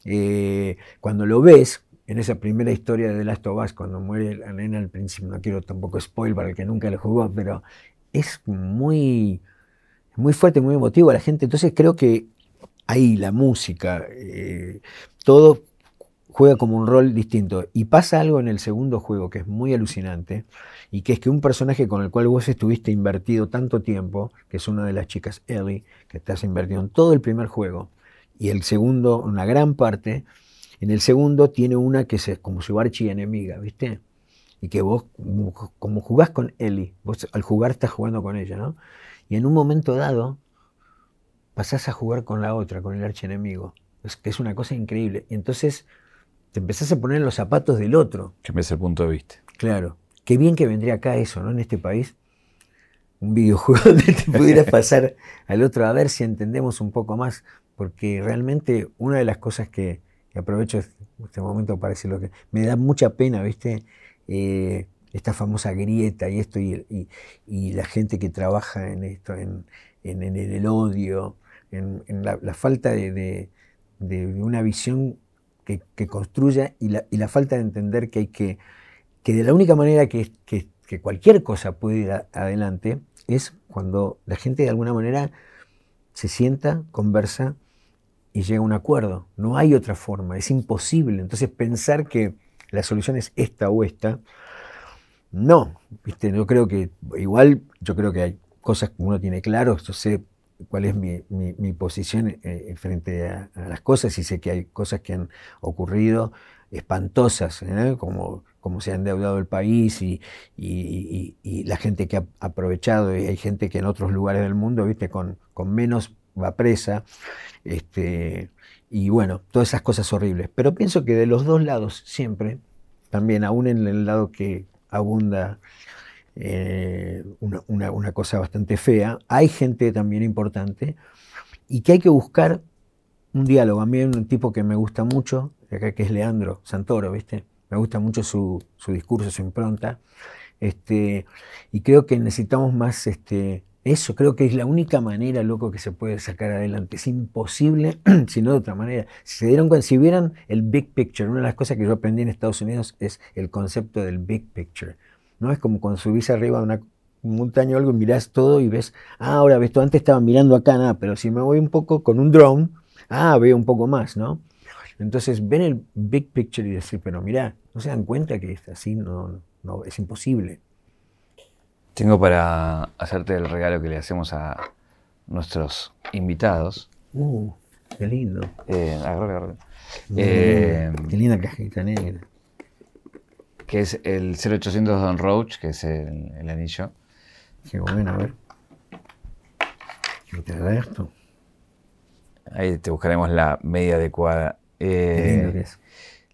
Eh, cuando lo ves, en esa primera historia de Last of Us, cuando muere la nena al principio, no quiero tampoco spoiler para el que nunca lo jugó, pero es muy, muy fuerte, muy emotivo a la gente. Entonces creo que ahí la música, eh, todo juega como un rol distinto. Y pasa algo en el segundo juego que es muy alucinante, y que es que un personaje con el cual vos estuviste invertido tanto tiempo, que es una de las chicas Ellie, que estás invertido en todo el primer juego, y el segundo, una gran parte, en el segundo tiene una que es como su enemiga, ¿viste? Y que vos, como jugás con Ellie, vos al jugar estás jugando con ella, ¿no? Y en un momento dado pasás a jugar con la otra, con el archienemigo. Es que es una cosa increíble. Y entonces te empezás a poner en los zapatos del otro. Que me el punto de vista. Claro. Qué bien que vendría acá eso, ¿no? En este país. un videojuego [laughs] donde te pudieras pasar al otro a ver si entendemos un poco más, porque realmente una de las cosas que, aprovecho este momento para decir lo que me da mucha pena, ¿viste? Eh, esta famosa grieta y esto y, la gente que trabaja en esto, en, el odio, en, la, falta de, una visión que, construya y la, falta de entender que hay que, que de la única manera que, que cualquier cosa puede ir adelante es cuando la gente de alguna manera se sienta, conversa y llega a un acuerdo. No hay otra forma, es imposible. Entonces pensar que la solución es esta o esta, no. ¿viste? Yo creo que igual, yo creo que hay cosas que uno tiene claro, yo sé cuál es mi, posición eh, frente a, las cosas y sé que hay cosas que han ocurrido espantosas, ¿eh? como, como se ha endeudado el país y, la gente que ha aprovechado, y hay gente que en otros lugares del mundo, viste, con, con menos va presa, este, y bueno, todas esas cosas horribles. Pero pienso que de los dos lados siempre, también aún en el lado que abunda eh, una, cosa bastante fea, hay gente también importante y que hay que buscar un diálogo. A mí hay un tipo que me gusta mucho, acá que es Leandro Santoro, ¿viste? Me gusta mucho su, discurso, su impronta. Este, y creo que necesitamos más este, eso, creo que es la única manera, loco, que se puede sacar adelante. Es imposible, [clears throat] si no de otra manera. Si se dieron cuenta, si vieran el big picture, una de las cosas que yo aprendí en Estados Unidos es el concepto del big picture. ¿No? Es como cuando subís arriba de una montaña o algo y mirás todo y ves, ah, ahora ves todo, antes estaba mirando acá, nada, pero si me voy un poco con un drone, ah, veo un poco más, ¿no? Entonces ven el big picture y decir, pero mira, no se dan cuenta que así no, no, es imposible. Tengo para hacerte el regalo que le hacemos a nuestros invitados. Uh, qué lindo. Eh, agarra, eh, qué linda cajita negra. Que es el 0800 Don Roach, que es el, anillo. Qué bueno, a ver. ¿Qué te da esto? Ahí te buscaremos la media adecuada. Eh,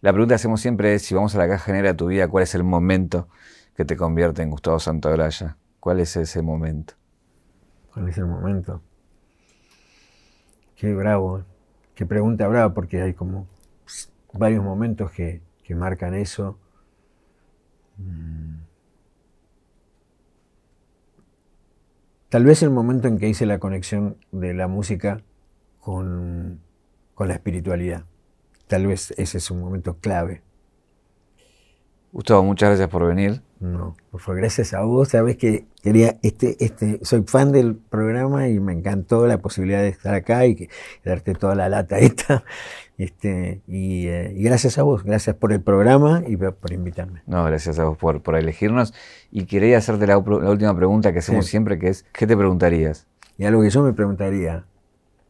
la pregunta que hacemos siempre es, si vamos a la caja de tu vida, ¿cuál es el momento que te convierte en Gustavo Santaolalla? ¿Cuál es ese momento? ¿Cuál es el momento? Qué bravo, qué pregunta brava, porque hay como varios momentos que, marcan eso. Mm. Tal vez el momento en que hice la conexión de la música con la espiritualidad. Tal vez ese es un momento clave. Gustavo, muchas gracias por venir. No, por favor, gracias a vos. Sabes que quería, este, este, soy fan del programa y me encantó la posibilidad de estar acá y, que, darte toda la lata esta. [laughs] Este, eh, y, gracias a vos, gracias por el programa y por invitarme. No, gracias a vos por, por elegirnos. Y quería hacerte la, última pregunta que hacemos siempre, que es, ¿qué te preguntarías? Y algo que yo me preguntaría,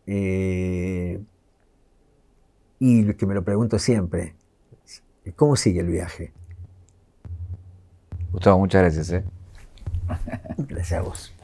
eh, y que me lo pregunto siempre, ¿cómo sigue el viaje? Gustavo, muchas gracias. ¿eh? Gracias a vos.